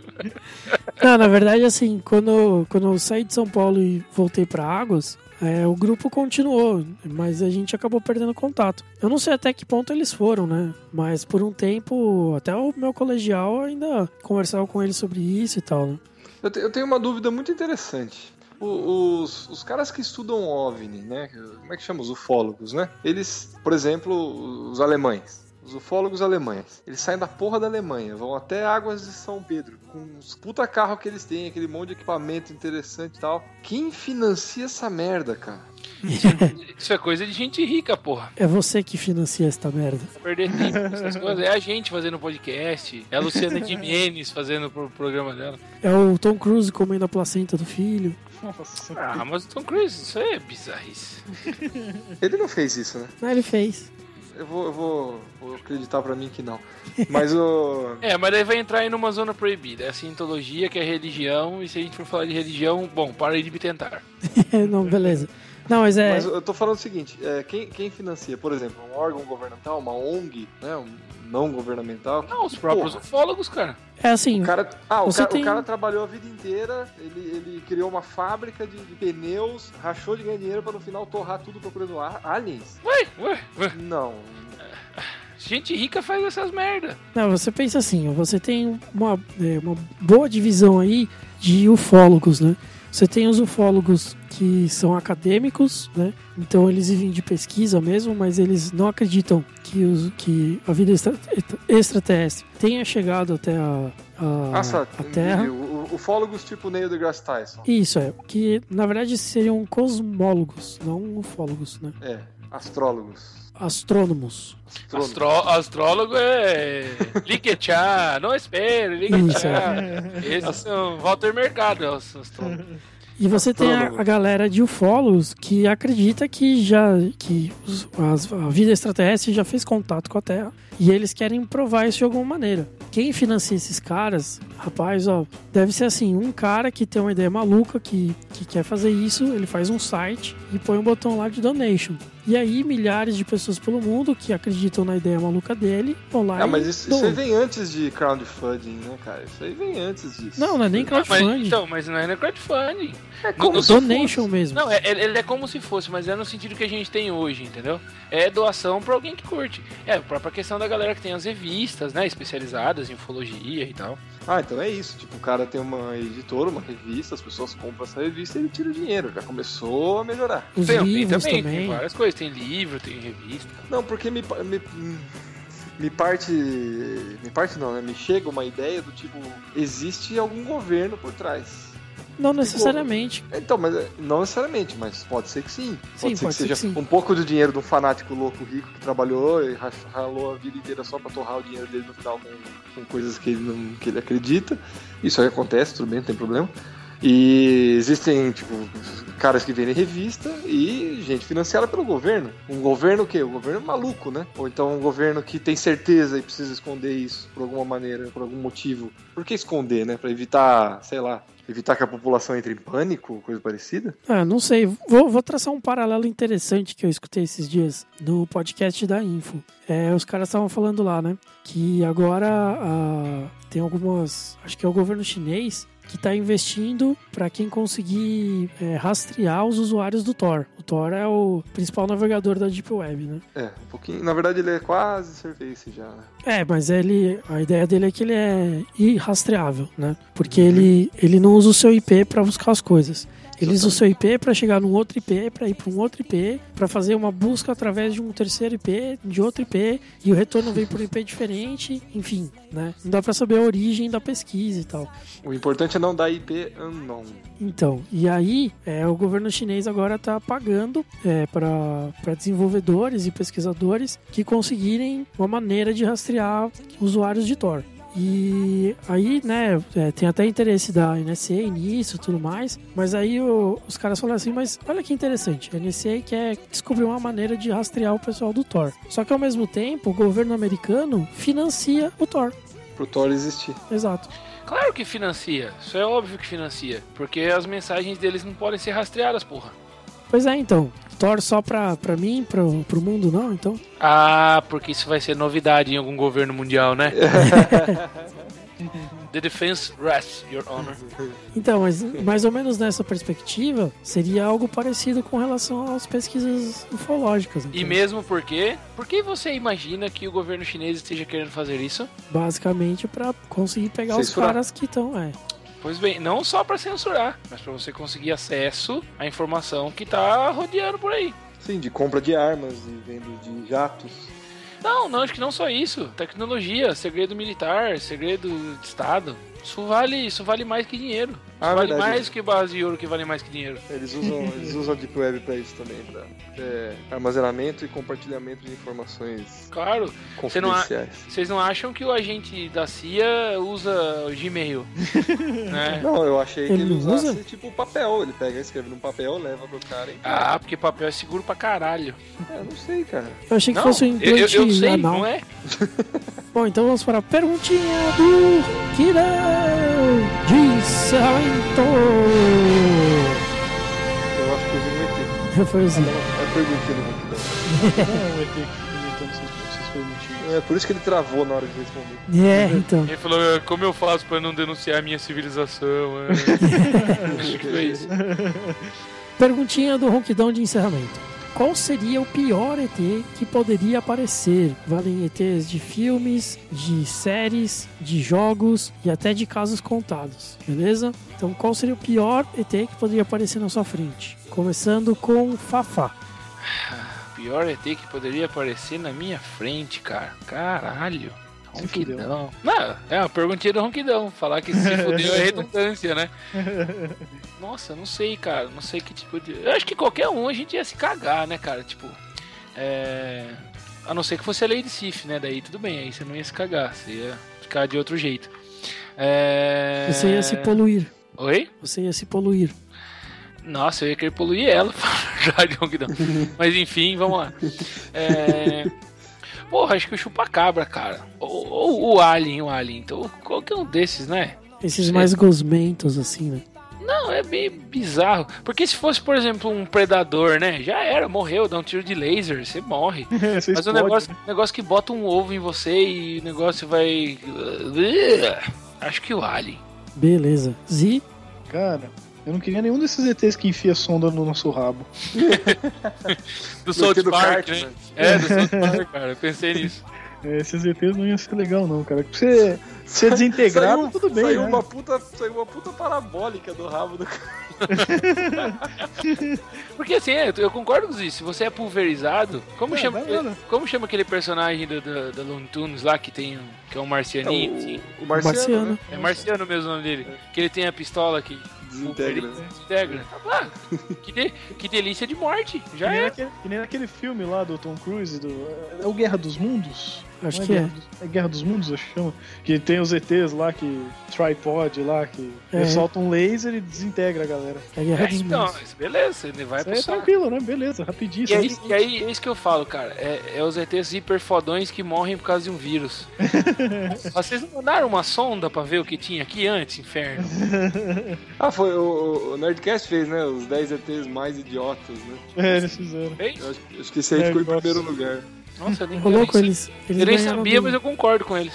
Não, na verdade, assim, quando, quando eu saí de São Paulo e voltei para Águas, é, o grupo continuou, mas a gente acabou perdendo contato. Eu não sei até que ponto eles foram, né? Mas por um tempo, até o meu colegial ainda conversava com eles sobre isso e tal, né? Eu, te- eu tenho uma dúvida muito interessante. O- Os, os caras que estudam OVNI, né? Como é que chama? Os ufólogos, né? Eles, por exemplo, os alemães. os ufólogos alemães. Eles saem da porra da Alemanha, vão até Águas de São Pedro, com uns puta carro que eles têm, aquele monte de equipamento interessante e tal. Quem financia essa merda, cara? Isso é *laughs* coisa de gente rica, porra. É você que financia esta merda. Perder tempo *laughs* essas coisas. É a gente fazendo podcast. É a Luciana de Menes fazendo o programa dela. É o Tom Cruise comendo a placenta do filho. Nossa. Ah, mas o Tom Cruise, isso é bizarrice. Ele não fez isso, né? Ah, ele fez. Eu vou, eu vou, vou acreditar pra mim que não. Mas o. *laughs* É, mas daí vai entrar aí numa zona proibida. É a cientologia, que é religião, e se a gente for falar de religião, bom, para aí de me tentar. *laughs* não, beleza. Não, mas é. Mas eu tô falando o seguinte: é, quem, quem financia, por exemplo, um órgão governamental, uma ONG, né? Um não governamental. Não, os próprios Porra. ufólogos, cara. É assim. O cara, ah, o Você cara, o tem- cara trabalhou a vida inteira, ele, ele criou uma fábrica de, de pneus, rachou de ganhar dinheiro pra no final torrar tudo procurando aliens. Ué, ué, ué. Não. Gente rica faz essas merda. Não, você pensa assim, você tem uma, é, uma boa divisão aí de ufólogos, né? Você tem os ufólogos que são acadêmicos, né? Então eles vivem de pesquisa mesmo, mas eles não acreditam que, os, que a vida extra- extraterrestre tenha chegado até a, a, só, a Terra. Ufólogos tipo Neil deGrasse Tyson. Isso é, que na verdade seriam cosmólogos, não ufólogos, né? É, astrólogos. Astrônomos. Astro astrólogo é. Ligue tchá, não espere, ligue Isso, tchá. Esses são Walter Mercado, é. E você tem a, a galera de ufólogos que acredita que já que os- as- a vida extraterrestre já fez contato com a Terra e eles querem provar isso de alguma maneira. Quem financia esses caras, rapaz, ó, deve ser assim, um cara que tem uma ideia maluca que, que quer fazer isso, ele faz um site e põe um botão lá de donation. E aí milhares de pessoas pelo mundo que acreditam na ideia maluca dele vão lá Ah, e mas isso, isso aí vem antes de crowdfunding, né, cara? Isso aí vem antes disso. Não, não é nem Ah, mas, crowdfunding. então, mas não é no crowdfunding. é como se donation mesmo. Não, é, ele é como se fosse, mas é no sentido que a gente tem hoje, entendeu? É doação pra alguém que curte. É a própria questão da galera que tem as revistas, né? Especializadas em ufologia e tal. Ah, então é isso. Tipo, o cara tem uma editora, uma revista, as pessoas compram essa revista e ele tira o dinheiro. Já começou a melhorar. Os tem, tem livros também, também. tem várias coisas. Tem livro, tem revista. Não, porque me, me, me parte. Me parte não, né? Me chega uma ideia do tipo, existe algum governo por trás. Não necessariamente. Então, mas é, não necessariamente, mas pode ser que sim. Sim, Pode ser pode que ser seja que um pouco do dinheiro de um fanático louco rico que trabalhou e ra- ralou a vida inteira só pra torrar o dinheiro dele no final com, com coisas que ele, não, que ele acredita. Isso aí acontece, tudo bem, não tem problema. E existem, tipo, caras que vendem revista e gente financiada pelo governo. Um governo o quê? Um governo maluco, né? Ou então um governo que tem certeza e precisa esconder isso por alguma maneira, por algum motivo. Por que esconder, né? Pra evitar, sei lá, evitar que a população entre em pânico, coisa parecida? Ah, não sei. Vou, vou traçar um paralelo interessante que eu escutei esses dias no podcast da Info. É, os caras estavam falando lá, né? Que agora ah, tem algumas. Acho que é o governo chinês que está investindo para quem conseguir é, rastrear os usuários do Tor. O Tor é o principal navegador da Deep Web, né? É, um pouquinho. Na verdade, ele é quase Surface já, né? É, mas ele, a ideia dele é que ele é irrastreável, né? Porque ele, ele não usa o seu IP para buscar as coisas. Ele usa o seu IP para chegar num outro IP, para ir para um outro IP, para fazer uma busca através de um terceiro IP, de outro IP, e o retorno vem por um IP diferente, enfim, né? Não dá para saber a origem da pesquisa e tal. O importante é não dar IP unknown. Então, e aí é, o governo chinês agora está pagando é, para desenvolvedores e pesquisadores que conseguirem uma maneira de rastrear usuários de Tor. E aí, né, é, tem até interesse da NSA nisso e tudo mais, mas aí o- os caras falaram assim, mas olha que interessante, a NSA quer descobrir uma maneira de rastrear o pessoal do Tor. Só que ao mesmo tempo, o governo americano financia o Tor. Pro Thor existir. Exato. Claro que financia. Isso é óbvio que financia. Porque as mensagens deles não podem ser rastreadas, porra. Pois é, então. Thor só pra, pra mim, pro, pro mundo não, então. Ah, porque isso vai ser novidade em algum governo mundial, né? *laughs* The defense rests, your honor. Então, mas mais ou menos nessa perspectiva, seria algo parecido com relação às pesquisas ufológicas. E então. mesmo porque... Por que você imagina que o governo chinês esteja querendo fazer isso? Basicamente pra conseguir pegar os caras que estão, é. Pois bem, não só pra censurar, mas pra você conseguir acesso à informação que tá rodeando por aí. Sim, de compra de armas e venda de jatos. Não, não, acho que não só isso. Tecnologia, segredo militar, segredo de Estado. Isso vale, isso vale mais que dinheiro. Ah, vale verdade. mais que base de ouro que vale mais que dinheiro. Eles usam, *laughs* eles usam a Deep Web pra isso também, pra é, armazenamento e compartilhamento de informações Claro. Não confidenciais. Vocês não acham que o agente da CIA usa o Gmail? *laughs* né? Não, eu achei que Ele ele não usasse usa? tipo papel. Ele pega, escreve num papel, leva pro cara e. Ah, porque papel é seguro pra caralho. É, não sei, cara. Eu achei que Não, fosse um eu, eu, implante eu sei, anal. não é? Bom, então vamos para a perguntinha do Kirão de. Eu acho que eu vi um ET. Foi. É perguntinha no Ronquidão. Não é um ET que imitando seus, seus perguntinhos. É por isso que ele travou na hora de responder. É, então. Ele falou, "Ah, como eu faço pra não denunciar a minha civilização? é?" *laughs* Acho que foi isso. Perguntinha do Ronquidão de encerramento. Qual seria o pior ET que poderia aparecer? Valem ETs de filmes, de séries, de jogos e até de casos contados, beleza? Então, qual seria o pior ET que poderia aparecer na sua frente? Começando com Fafá. *sighs* Pior ET que poderia aparecer na minha frente, cara. Caralho. Ronquidão. Não, é uma perguntinha do Ronquidão. Falar que se fudeu é *laughs* redundância, né? Nossa, não sei, cara. Não sei que tipo de. Eu acho que qualquer um a gente ia se cagar, né, cara? Tipo. É. A não ser que fosse a Lady Sif, né? Daí tudo bem, aí você não ia se cagar. Você ia ficar de outro jeito. É. Você ia se poluir. Oi? Você ia se poluir. Nossa, eu ia querer poluir ela, *laughs* já de ronquidão. Mas enfim, vamos lá. É... Porra, acho que o chupacabra, cara. Ou, ou o Alien, o Alien. Então, qualquer um desses, né? Esses mais gosmentos, assim, né? Não, é bem bizarro. Porque se fosse, por exemplo, um predador, né? Já era, morreu, dá um tiro de laser, você morre. *laughs* Você Mas o explode, negócio, né? negócio que bota um ovo em você e o negócio vai. Acho que o Alien. Beleza. Zi, Cara, eu não queria nenhum desses ETs que enfia sonda no nosso rabo. *laughs* Do South do Park, né? É, do South Park, cara. Eu pensei nisso. É, Esses ETs não iam ser legal, não, cara. Porque você, você *laughs* desintegrado, Saiu- tudo bem, saiu né? uma puta, saiu uma puta parabólica do rabo do cara. *laughs* Porque assim, é, eu concordo com isso. Se você é pulverizado, como, É, chama, vai né? como chama aquele personagem do, do, da Looney Tunes lá que tem que é um marcianinho? assim? o, o marciano, Marciano. Né? É marciano mesmo o nome dele. Que ele tem a pistola que Desintegra. né? desintegra. Ah, que, de- que delícia de morte. Que Já nem, é. naquele, que nem naquele filme lá do Tom Cruise, do, é o Guerra dos Mundos? Acho Não que é. Guerra dos- é Guerra dos Mundos, acho que chama. Que tem os ETs lá, que tripod lá, que É. eles soltam um laser e desintegra a galera. É a Guerra É, dos então, Mundos. isso, beleza, ele vai pro é tranquilo, né? Beleza, rapidinho. E aí, e aí, é isso que eu falo, cara. É, é os ETs hiper fodões que morrem por causa de um vírus. *laughs* Vocês não mandaram uma sonda pra ver o que tinha aqui antes, inferno? *laughs* Ah, foi o, o Nerdcast fez, né? Os 10 ETs mais idiotas, né? É, eles fizeram. Eu acho, acho que esse aí É, ficou em primeiro lugar. Nossa, eu nem, louco, eu nem, eles, eles eu nem sabia, mas eu concordo com eles.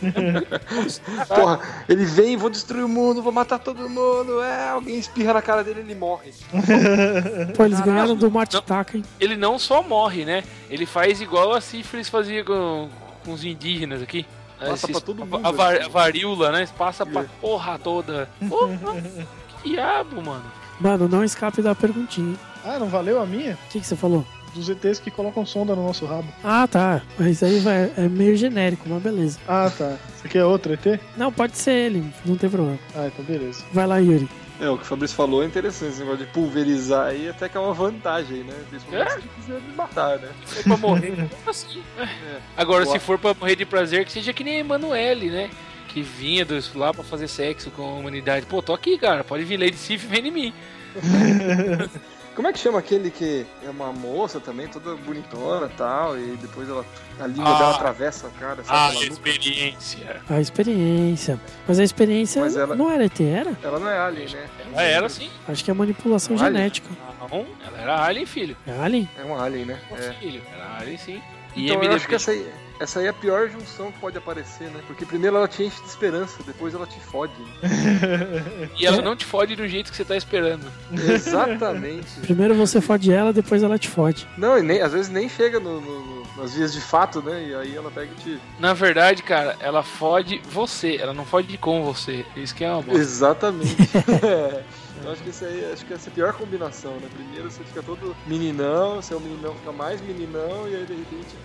*laughs* Porra, ele vem, vou destruir o mundo, vou matar todo mundo. É, alguém espirra na cara dele ele morre. *laughs* Pô, eles Caralho. ganharam do Marte Não. Taka, hein? Ele não só morre, né? Ele faz igual a Sífilis fazia com, com os indígenas aqui. Passa Esses- pra todo a- mundo, A, var- assim. a varíola, né? Passa pra É. porra toda. Porra, *laughs* que diabo, mano. Mano, não escape da perguntinha. hein? Ah, não valeu a minha? O que, que você falou? Dos ETs que colocam sonda no nosso rabo. Ah, tá. Mas aí vai, é meio genérico, mas beleza. Ah, tá. Isso aqui é outro ET? Não, pode ser ele, não tem problema. Ah, então beleza. Vai lá, Yuri. É, o que o Fabrício falou é interessante, esse negócio de pulverizar aí até que é uma vantagem, né? Principalmente É? se quiser me matar, né? Se for pra morrer, assim. né? Agora, se Boa. for pra morrer de prazer, que seja que nem a Emanuele, né? Que vinha dos, lá pra fazer sexo com a humanidade. Pô, tô aqui, cara. Pode vir Lady Sif, vem em mim. *laughs* Como é que chama aquele que é uma moça também, toda bonitona e tal, e depois ela, a língua Ah. dela atravessa a cara, sabe? Ah, nuca? experiência. A experiência. Mas a experiência Mas ela- não era ET, era? Ela não é alien, né? Ela era assim. Acho que é manipulação Alien? genética. Não, ela era alien, filho. É Alien? É um alien, né? É. Filho, era alien sim. E Então eu acho que essa aí, essa aí é a pior junção que pode aparecer, né? Porque primeiro ela te enche de esperança, depois ela te fode. né? *laughs* E ela não te fode do jeito que você tá esperando. Exatamente. *laughs* Primeiro você fode ela, depois ela te fode. Não, e nem, às vezes nem chega no- no- no- nas vias de fato, né? E aí ela pega e te. Na verdade, cara, ela fode você. Ela não fode com você. Isso que é uma bosta. Exatamente. *laughs* É. Eu acho que esse aí, acho que essa é a pior combinação, né? Primeiro você fica todo meninão, seu meninão fica mais meninão, e aí de repente.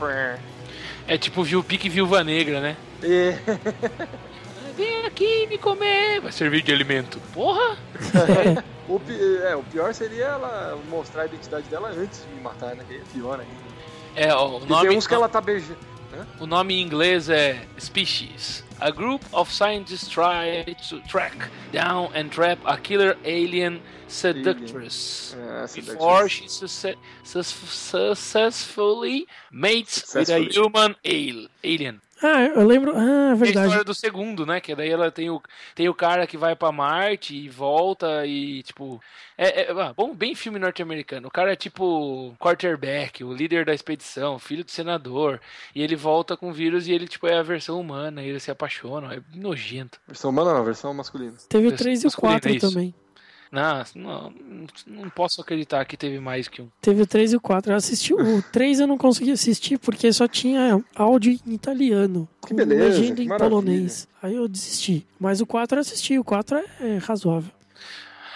É tipo viu pique viúva negra, né? É. *laughs* Vem aqui me comer. Vai servir de alimento. Porra! *laughs* O, é, o pior seria ela mostrar a identidade dela antes de me matar, né? Que é pior ainda. É, ó, o E nome, tem uns que ela tá beijando. o nome em inglês é Species. A group of scientists try to track down and trap a killer alien seductress. Essa Before she suce- sus- successfully mates with a human al- alien. Ah, eu lembro. Ah, é É a verdade. história do segundo, né? Que daí ela tem o, tem o cara que vai pra Marte e volta e, tipo. É, é- ah, bom, bem filme norte-americano. O cara é tipo quarterback, o líder da expedição, filho do senador. E ele volta com o vírus e ele, tipo, é a versão humana. E eles se apaixonam. É nojento. Versão humana não, versão masculina. Teve o Esse 3 e o masculino, 4 é também. Não, não, não posso acreditar que teve mais que um. Teve o 3 e o 4. Eu assisti o *laughs* 3 eu não consegui assistir porque só tinha áudio em italiano. Com beleza, legenda que em maravilha. polonês. Aí eu desisti. Mas o 4 eu assisti. O 4 é, é razoável.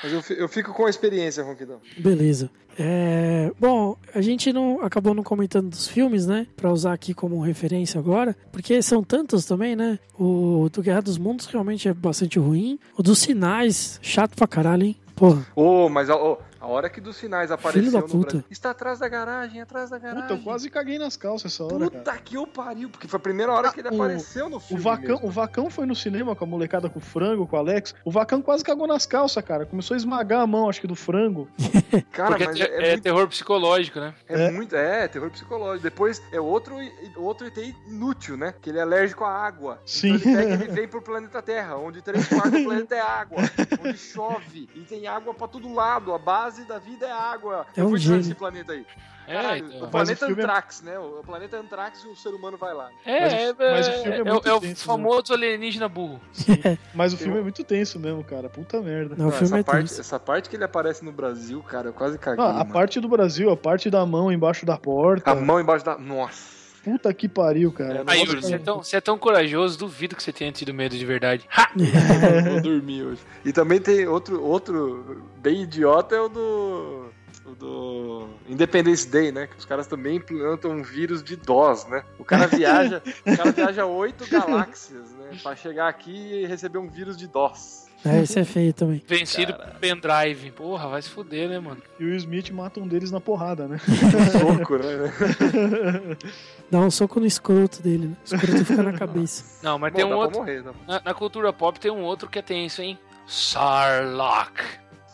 Mas eu, eu fico com a experiência, Ronquidão. Beleza. É, bom, a gente não acabou não comentando dos filmes, né? Pra usar aqui como referência agora, porque são tantos também, né? O do Guerra dos Mundos realmente é bastante ruim. O dos Sinais, chato pra caralho, hein? Porra. Ô, mas a, ô, a hora que dos sinais apareceu no puta. Brasil. Está atrás da garagem, atrás da garagem. Puta, eu quase caguei nas calças essa hora, Puta cara. que eu pariu, porque foi a primeira hora que ele Ah, o- apareceu no O filme. Vacão, mesmo. o Vacão foi no cinema com a molecada com o frango, com o Alex. O Vacão quase cagou nas calças, cara. Começou a esmagar a mão, acho que do frango. *laughs* Cara, Porque mas é, é, é é muito, terror psicológico, né? é é. muito- é, terror psicológico. Depois é outro, outro ET inútil, né? Que ele é alérgico à água. Sim. Então ele, pega, ele vem pro *laughs* planeta Terra, onde três quartos do planeta é água, onde chove e tem água pra todo lado. A base da vida é água. É eu um fui gênio. esse planeta aí. É, Caralho, então. o Mas planeta o é- Antrax, né? O planeta Antrax e o ser humano vai lá. É, Mas o- é, mas o filme é é, muito é o tenso, né? famoso alienígena burro. *laughs* Mas o filme é muito tenso mesmo, cara. Puta merda. Não, o filme essa, é parte, tenso. essa parte que ele aparece no Brasil, cara, eu quase caguei. Ah, a mano. parte do Brasil, a parte da mão embaixo da porta. A mão embaixo da. Nossa. Puta que pariu, cara. É, Yuri, você é, tão, você é tão corajoso, duvido que você tenha tido medo de verdade. Ha! *laughs* Vou dormir hoje. E também tem outro, outro bem idiota é o do. O do Independence Day, né? Que os caras também implantam um vírus de DOS, né? O cara *laughs* viaja, o cara viaja oito galáxias, né? Pra chegar aqui e receber um vírus de DOS. É, esse é feio também. Vencido por pendrive. Porra, vai se fuder, né, mano? E o Smith mata um deles na porrada, né? *laughs* Soco, né? *laughs* Dá um soco no escroto dele, né? O escroto fica na cabeça. *laughs* Não, mas Bom, tem um outro. morrer, né? Na, na cultura pop tem um outro que é tenso, hein? Sarlacc.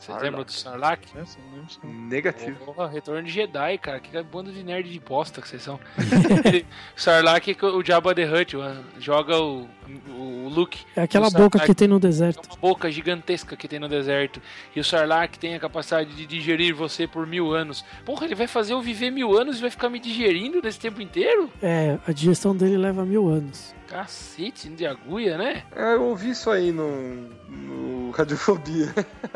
Você Sarlacc. lembra do Sarlacc? Não. Negativo. Porra, retorno de Jedi, cara. Que bando de nerd de bosta que vocês são. *laughs* Sarlacc é o Jabba the Hutt o- joga o, o Luke. É aquela O boca que tem no É deserto. uma boca gigantesca que tem no deserto. E o Sarlacc tem a capacidade de digerir você por mil anos. Porra, ele vai fazer eu viver mil anos e vai ficar me digerindo nesse tempo inteiro? É, a digestão dele leva mil anos. Cacete de agulha, né? É, eu ouvi isso aí no, no Radiofobia.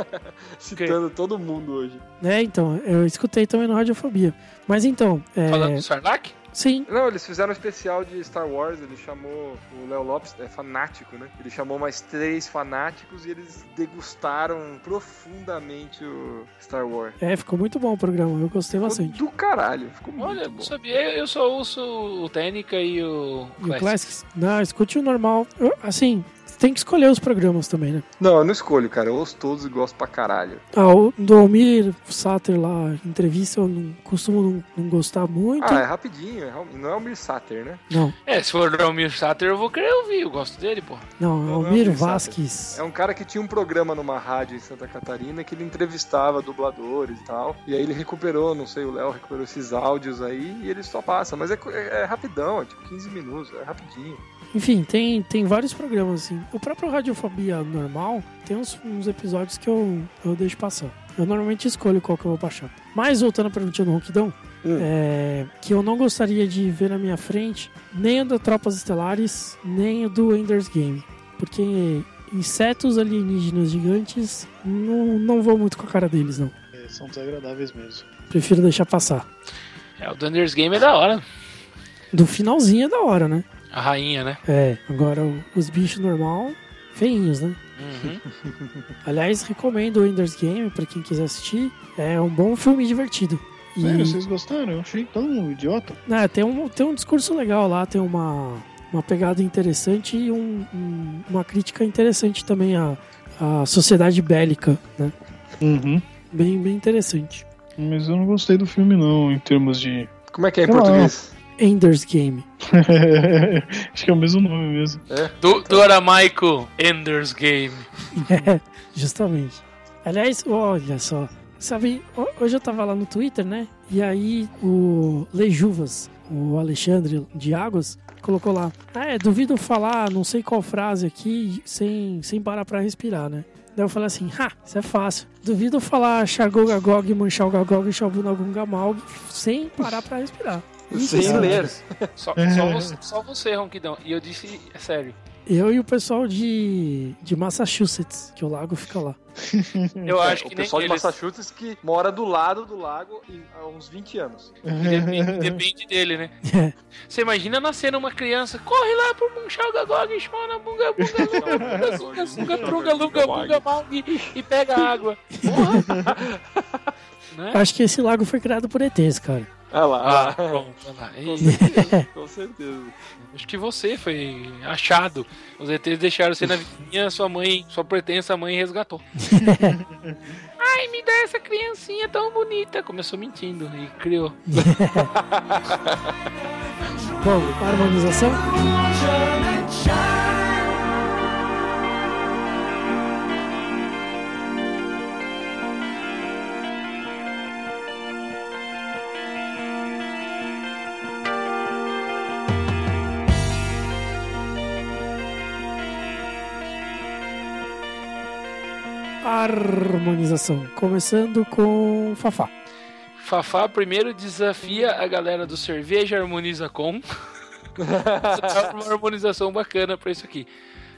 *laughs* Citando todo mundo hoje. É, então, eu escutei também no Radiofobia. Mas então, é, Falando do Sarlacc? Sim, Não, eles fizeram um especial de Star Wars, ele chamou o Léo Lopes, é fanático, né? Ele chamou mais três fanáticos e eles degustaram profundamente o Star Wars. é, ficou muito bom o programa, eu gostei Ficou bastante. do caralho, ficou muito Olha, bom. não sabia. Eu só ouço o Técnica e o E o Classics. Classics? Não, escute o normal. Eu- assim, tem que escolher os programas também, né? Não, eu não escolho, cara. Eu ouço todos e gosto pra caralho. Ah, o do Almir Sater lá, entrevista, eu não costumo não, não gostar muito. Ah, é rapidinho, é, não é o Mir Sater, né? Não, É, se for o Almir Sater, eu vou querer ouvir. Eu gosto dele, pô. não, é o Almir. Vasques. É um cara que tinha um programa numa rádio em Santa Catarina que ele entrevistava dubladores e tal. E aí ele recuperou, não sei, o Léo recuperou esses áudios aí e ele só passa. Mas é, é- é rapidão, é tipo 15 minutos, é rapidinho. Enfim, tem, tem vários programas assim. O próprio Radiofobia normal tem uns, uns episódios que eu, eu deixo passar. Eu normalmente escolho qual que eu vou baixar. Mas voltando à perguntinha do Ronquidão, Hum. é, que eu não gostaria de ver na minha frente nem o da Tropas Estelares, nem o do Ender's Game. Porque insetos alienígenas gigantes não, não vou muito com a cara deles, não. É, são desagradáveis mesmo. Prefiro deixar passar. É, o Dunder's Game é da hora. Do finalzinho é da hora, né? A rainha, né? É, agora os bichos normal, feinhos, né? Uhum. *laughs* Aliás, recomendo o Ender's Game pra quem quiser assistir. É um bom filme divertido. E Sério, vocês gostaram? Eu achei tão idiota. né, tem, um, tem um discurso legal lá, tem uma, uma pegada interessante e um- um- uma crítica interessante também à, à sociedade bélica, né? Uhum. Bem, bem interessante. Mas eu não gostei do filme, não, em termos de. Como é que é em Sei lá. Ender's Game. *laughs* Acho que é o mesmo nome mesmo. Do, do Aramaico Ender's Game. É, justamente. Aliás, olha só. Sabe, ho- hoje eu tava lá no Twitter, né? E aí o Lejuvas, o Alexandre de Águas, colocou lá. Ah, é, duvido falar não sei qual frase aqui sem, sem parar pra respirar, né? Daí eu falei assim, ha, isso é fácil. Duvido falar Shagogagog, Manchalgagog, Shabunagungamalg sem parar pra respirar. Sem é ler. Só, só, você, só você, Ronquidão. E eu disse, é sério. Eu e o pessoal de, de Massachusetts, que o lago fica lá. Eu É, acho o que nem pessoal de eles. Massachusetts que mora do lado do lago há uns 20 anos. Depende, *laughs* depende dele, né? É. Você imagina nascendo uma criança, corre lá pro Munchal Gagog, Shmona, Bunga, Bunga, *laughs* Bunga, Sunga, Trunga, Lunga, Bunga, Malg e pega água. Porra! *laughs* né? Acho que esse lago foi criado por ETs, cara. Olha lá. Ah, pronto, olha lá. Com certeza, com certeza. Acho que você foi achado. Os ETs deixaram você na vizinha, sua mãe, sua pretensa mãe resgatou. *laughs* Ai, me dá essa criancinha tão bonita. Começou mentindo e criou. *laughs* Bom, harmonização? Harmonização. Começando com Fafá. Fafá primeiro desafia a galera do Cerveja Harmoniza Com. Uma harmonização bacana pra isso aqui.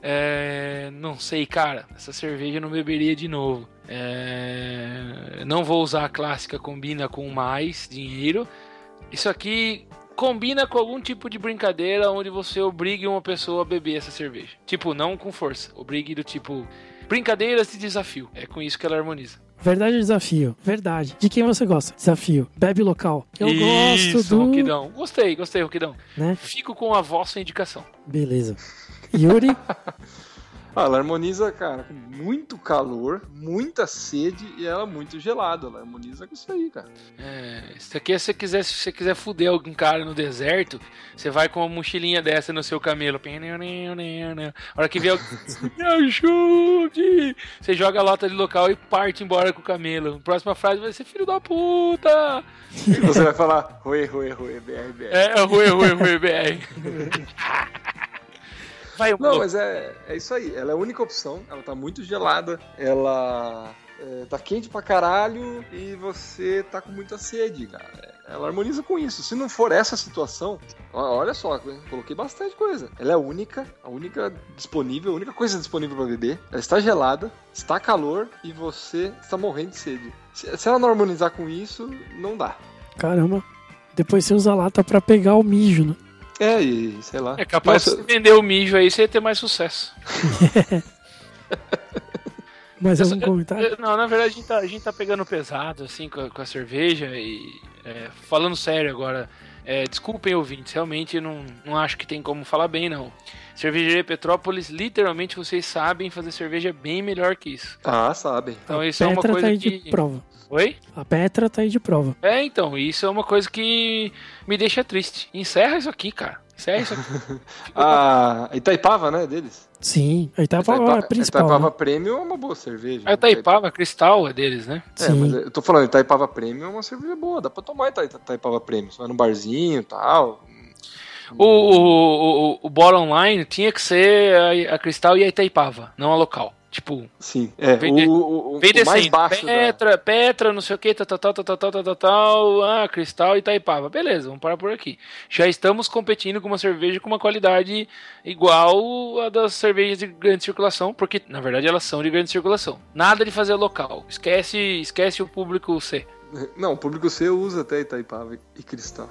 É, não sei, cara. Essa cerveja eu não beberia de novo. É, não vou usar a clássica combina com mais dinheiro. Isso aqui combina com algum tipo de brincadeira onde você obrigue uma pessoa a beber essa cerveja. Tipo, não com força. Obrigue do tipo brincadeiras de desafio. É com isso que ela harmoniza. Verdade ou desafio? Verdade. De quem você gosta? Desafio. Bebe local. Eu Isso, gosto do. Roquidão. Gostei, gostei, Roquidão. Né? Fico com a vossa indicação. Beleza. Yuri? *laughs* Ah, ela harmoniza, cara, com muito calor, muita sede e ela muito gelada. Ela harmoniza com isso aí, cara. É, isso aqui é se você quiser, se você quiser fuder algum cara no deserto, você vai com uma mochilinha dessa no seu camelo. A hora que vier alguém, *laughs* me ajude! Você joga a lota de local e parte embora com o camelo. A próxima frase vai ser filho da puta! E você vai falar, ruê, ruê, ruê, BR, BR. É, rui, rui, rui, BR. *laughs* Vai, Não, mas é, é isso aí. Ela é a única opção. Ela tá muito gelada. Ela é, tá quente pra caralho e você tá com muita sede, cara. Ela harmoniza com isso. Se não for essa situação, olha só, coloquei bastante coisa. Ela é a única, a única disponível, a única coisa disponível pra beber. Ela está gelada, está calor e você está morrendo de sede. Se, se ela não harmonizar com isso, não dá. Caramba. Depois você usa a lata pra pegar o mijo, né? É, e sei lá. É capaz Nossa, de vender o mijo aí, você ia ter mais sucesso. *laughs* Mais Eu algum só- comentário? eu- Não, na verdade a gente tá, a gente tá pegando pesado, assim, com a, com a cerveja e. é, falando sério agora, é, desculpem ouvintes, realmente eu não, não acho que tem como falar bem, não. Cervejaria Petrópolis, literalmente vocês sabem fazer cerveja bem melhor que isso. Ah, sabem. Então a isso é uma Petra tá coisa aí que. de prova. Oi? A Petra tá aí de prova. É, então, isso é uma coisa que me deixa triste. Encerra isso aqui, cara. Encerra isso aqui. A *laughs* Itaipava, né, deles? Sim, a Itaipava é a principal. Itaipava né? Premium é uma boa cerveja. A Itaipava Cristal é deles, né? É, Sim. mas eu tô falando, Itaipava Premium é uma cerveja boa, dá pra tomar Ita- Itaipava Premium. Você vai num barzinho e tal. O, o, o, o bottom line tinha que ser a, a Cristal e a Itaipava, não a local. Tipo, Sim, é. Vem o, de- o, o- Vem o mais descendo. baixo da... Petra, Petra, não sei o que, tal, tal, tal, tal, tal, tal, tal, tal, ah, Cristal e Itaipava. Beleza, vamos parar por aqui. Já estamos competindo com uma cerveja com uma qualidade igual a das cervejas de grande circulação, porque na verdade elas são de grande circulação. Nada de fazer local. Esquece, esquece o público C. Não, o público C usa até Itaipava e Cristal.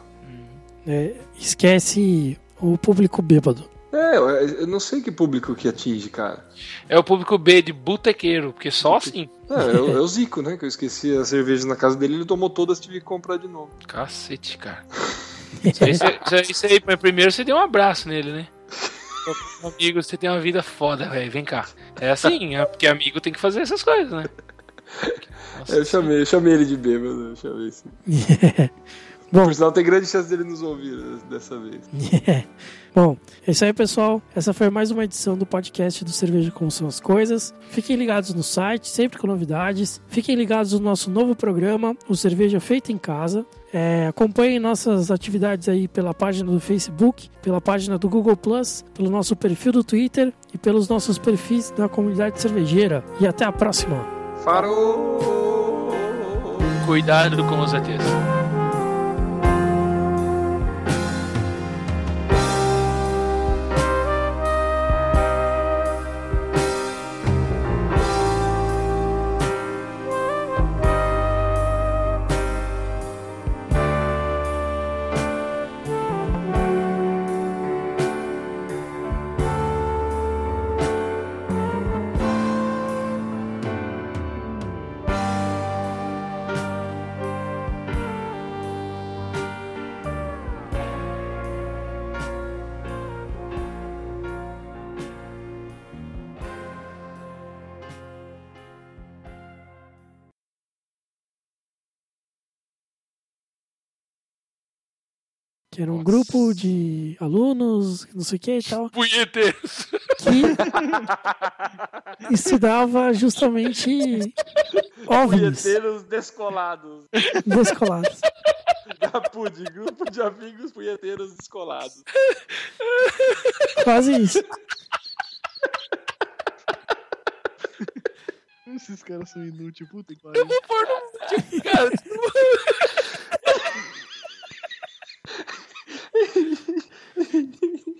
É, esquece o público bêbado. É, eu, eu não sei que público que atinge, cara. É o público B de botequeiro, porque só assim. É, é, o- é o *laughs* Zico, né? Que eu esqueci as cervejas na casa dele, ele tomou todas, tive que comprar de novo. Cacete, cara. Isso aí, isso aí, isso aí, primeiro você deu um abraço nele, né? Amigo, você tem uma vida foda, velho. Vem cá. É assim, é porque amigo tem que fazer essas coisas, né? Nossa, É, eu chamei, eu chamei ele de bêbado, eu chamei sim. *laughs* Bom, Por sinal, tem grande chance dele nos ouvir dessa vez. *laughs* Bom, é isso aí, pessoal. Essa foi mais uma edição do podcast do Cerveja Como São as Coisas. Fiquem ligados no site, sempre com novidades. Fiquem ligados no nosso novo programa, o Cerveja Feita em Casa. É, acompanhem nossas atividades aí pela página do Facebook, pela página do Google Plus, pelo nosso perfil do Twitter e pelos nossos perfis da comunidade cervejeira. E até a próxima! Farou! Cuidado com os ETs. Que era um grupo de alunos, não sei o que e tal, *laughs* Punheteiros. que estudava justamente OVNIs Punheteiros descolados. descolados. *laughs* Da PUD, grupo de amigos punheteiros descolados. Quase isso. Esses caras são inúteis, puta que pariu. Cara,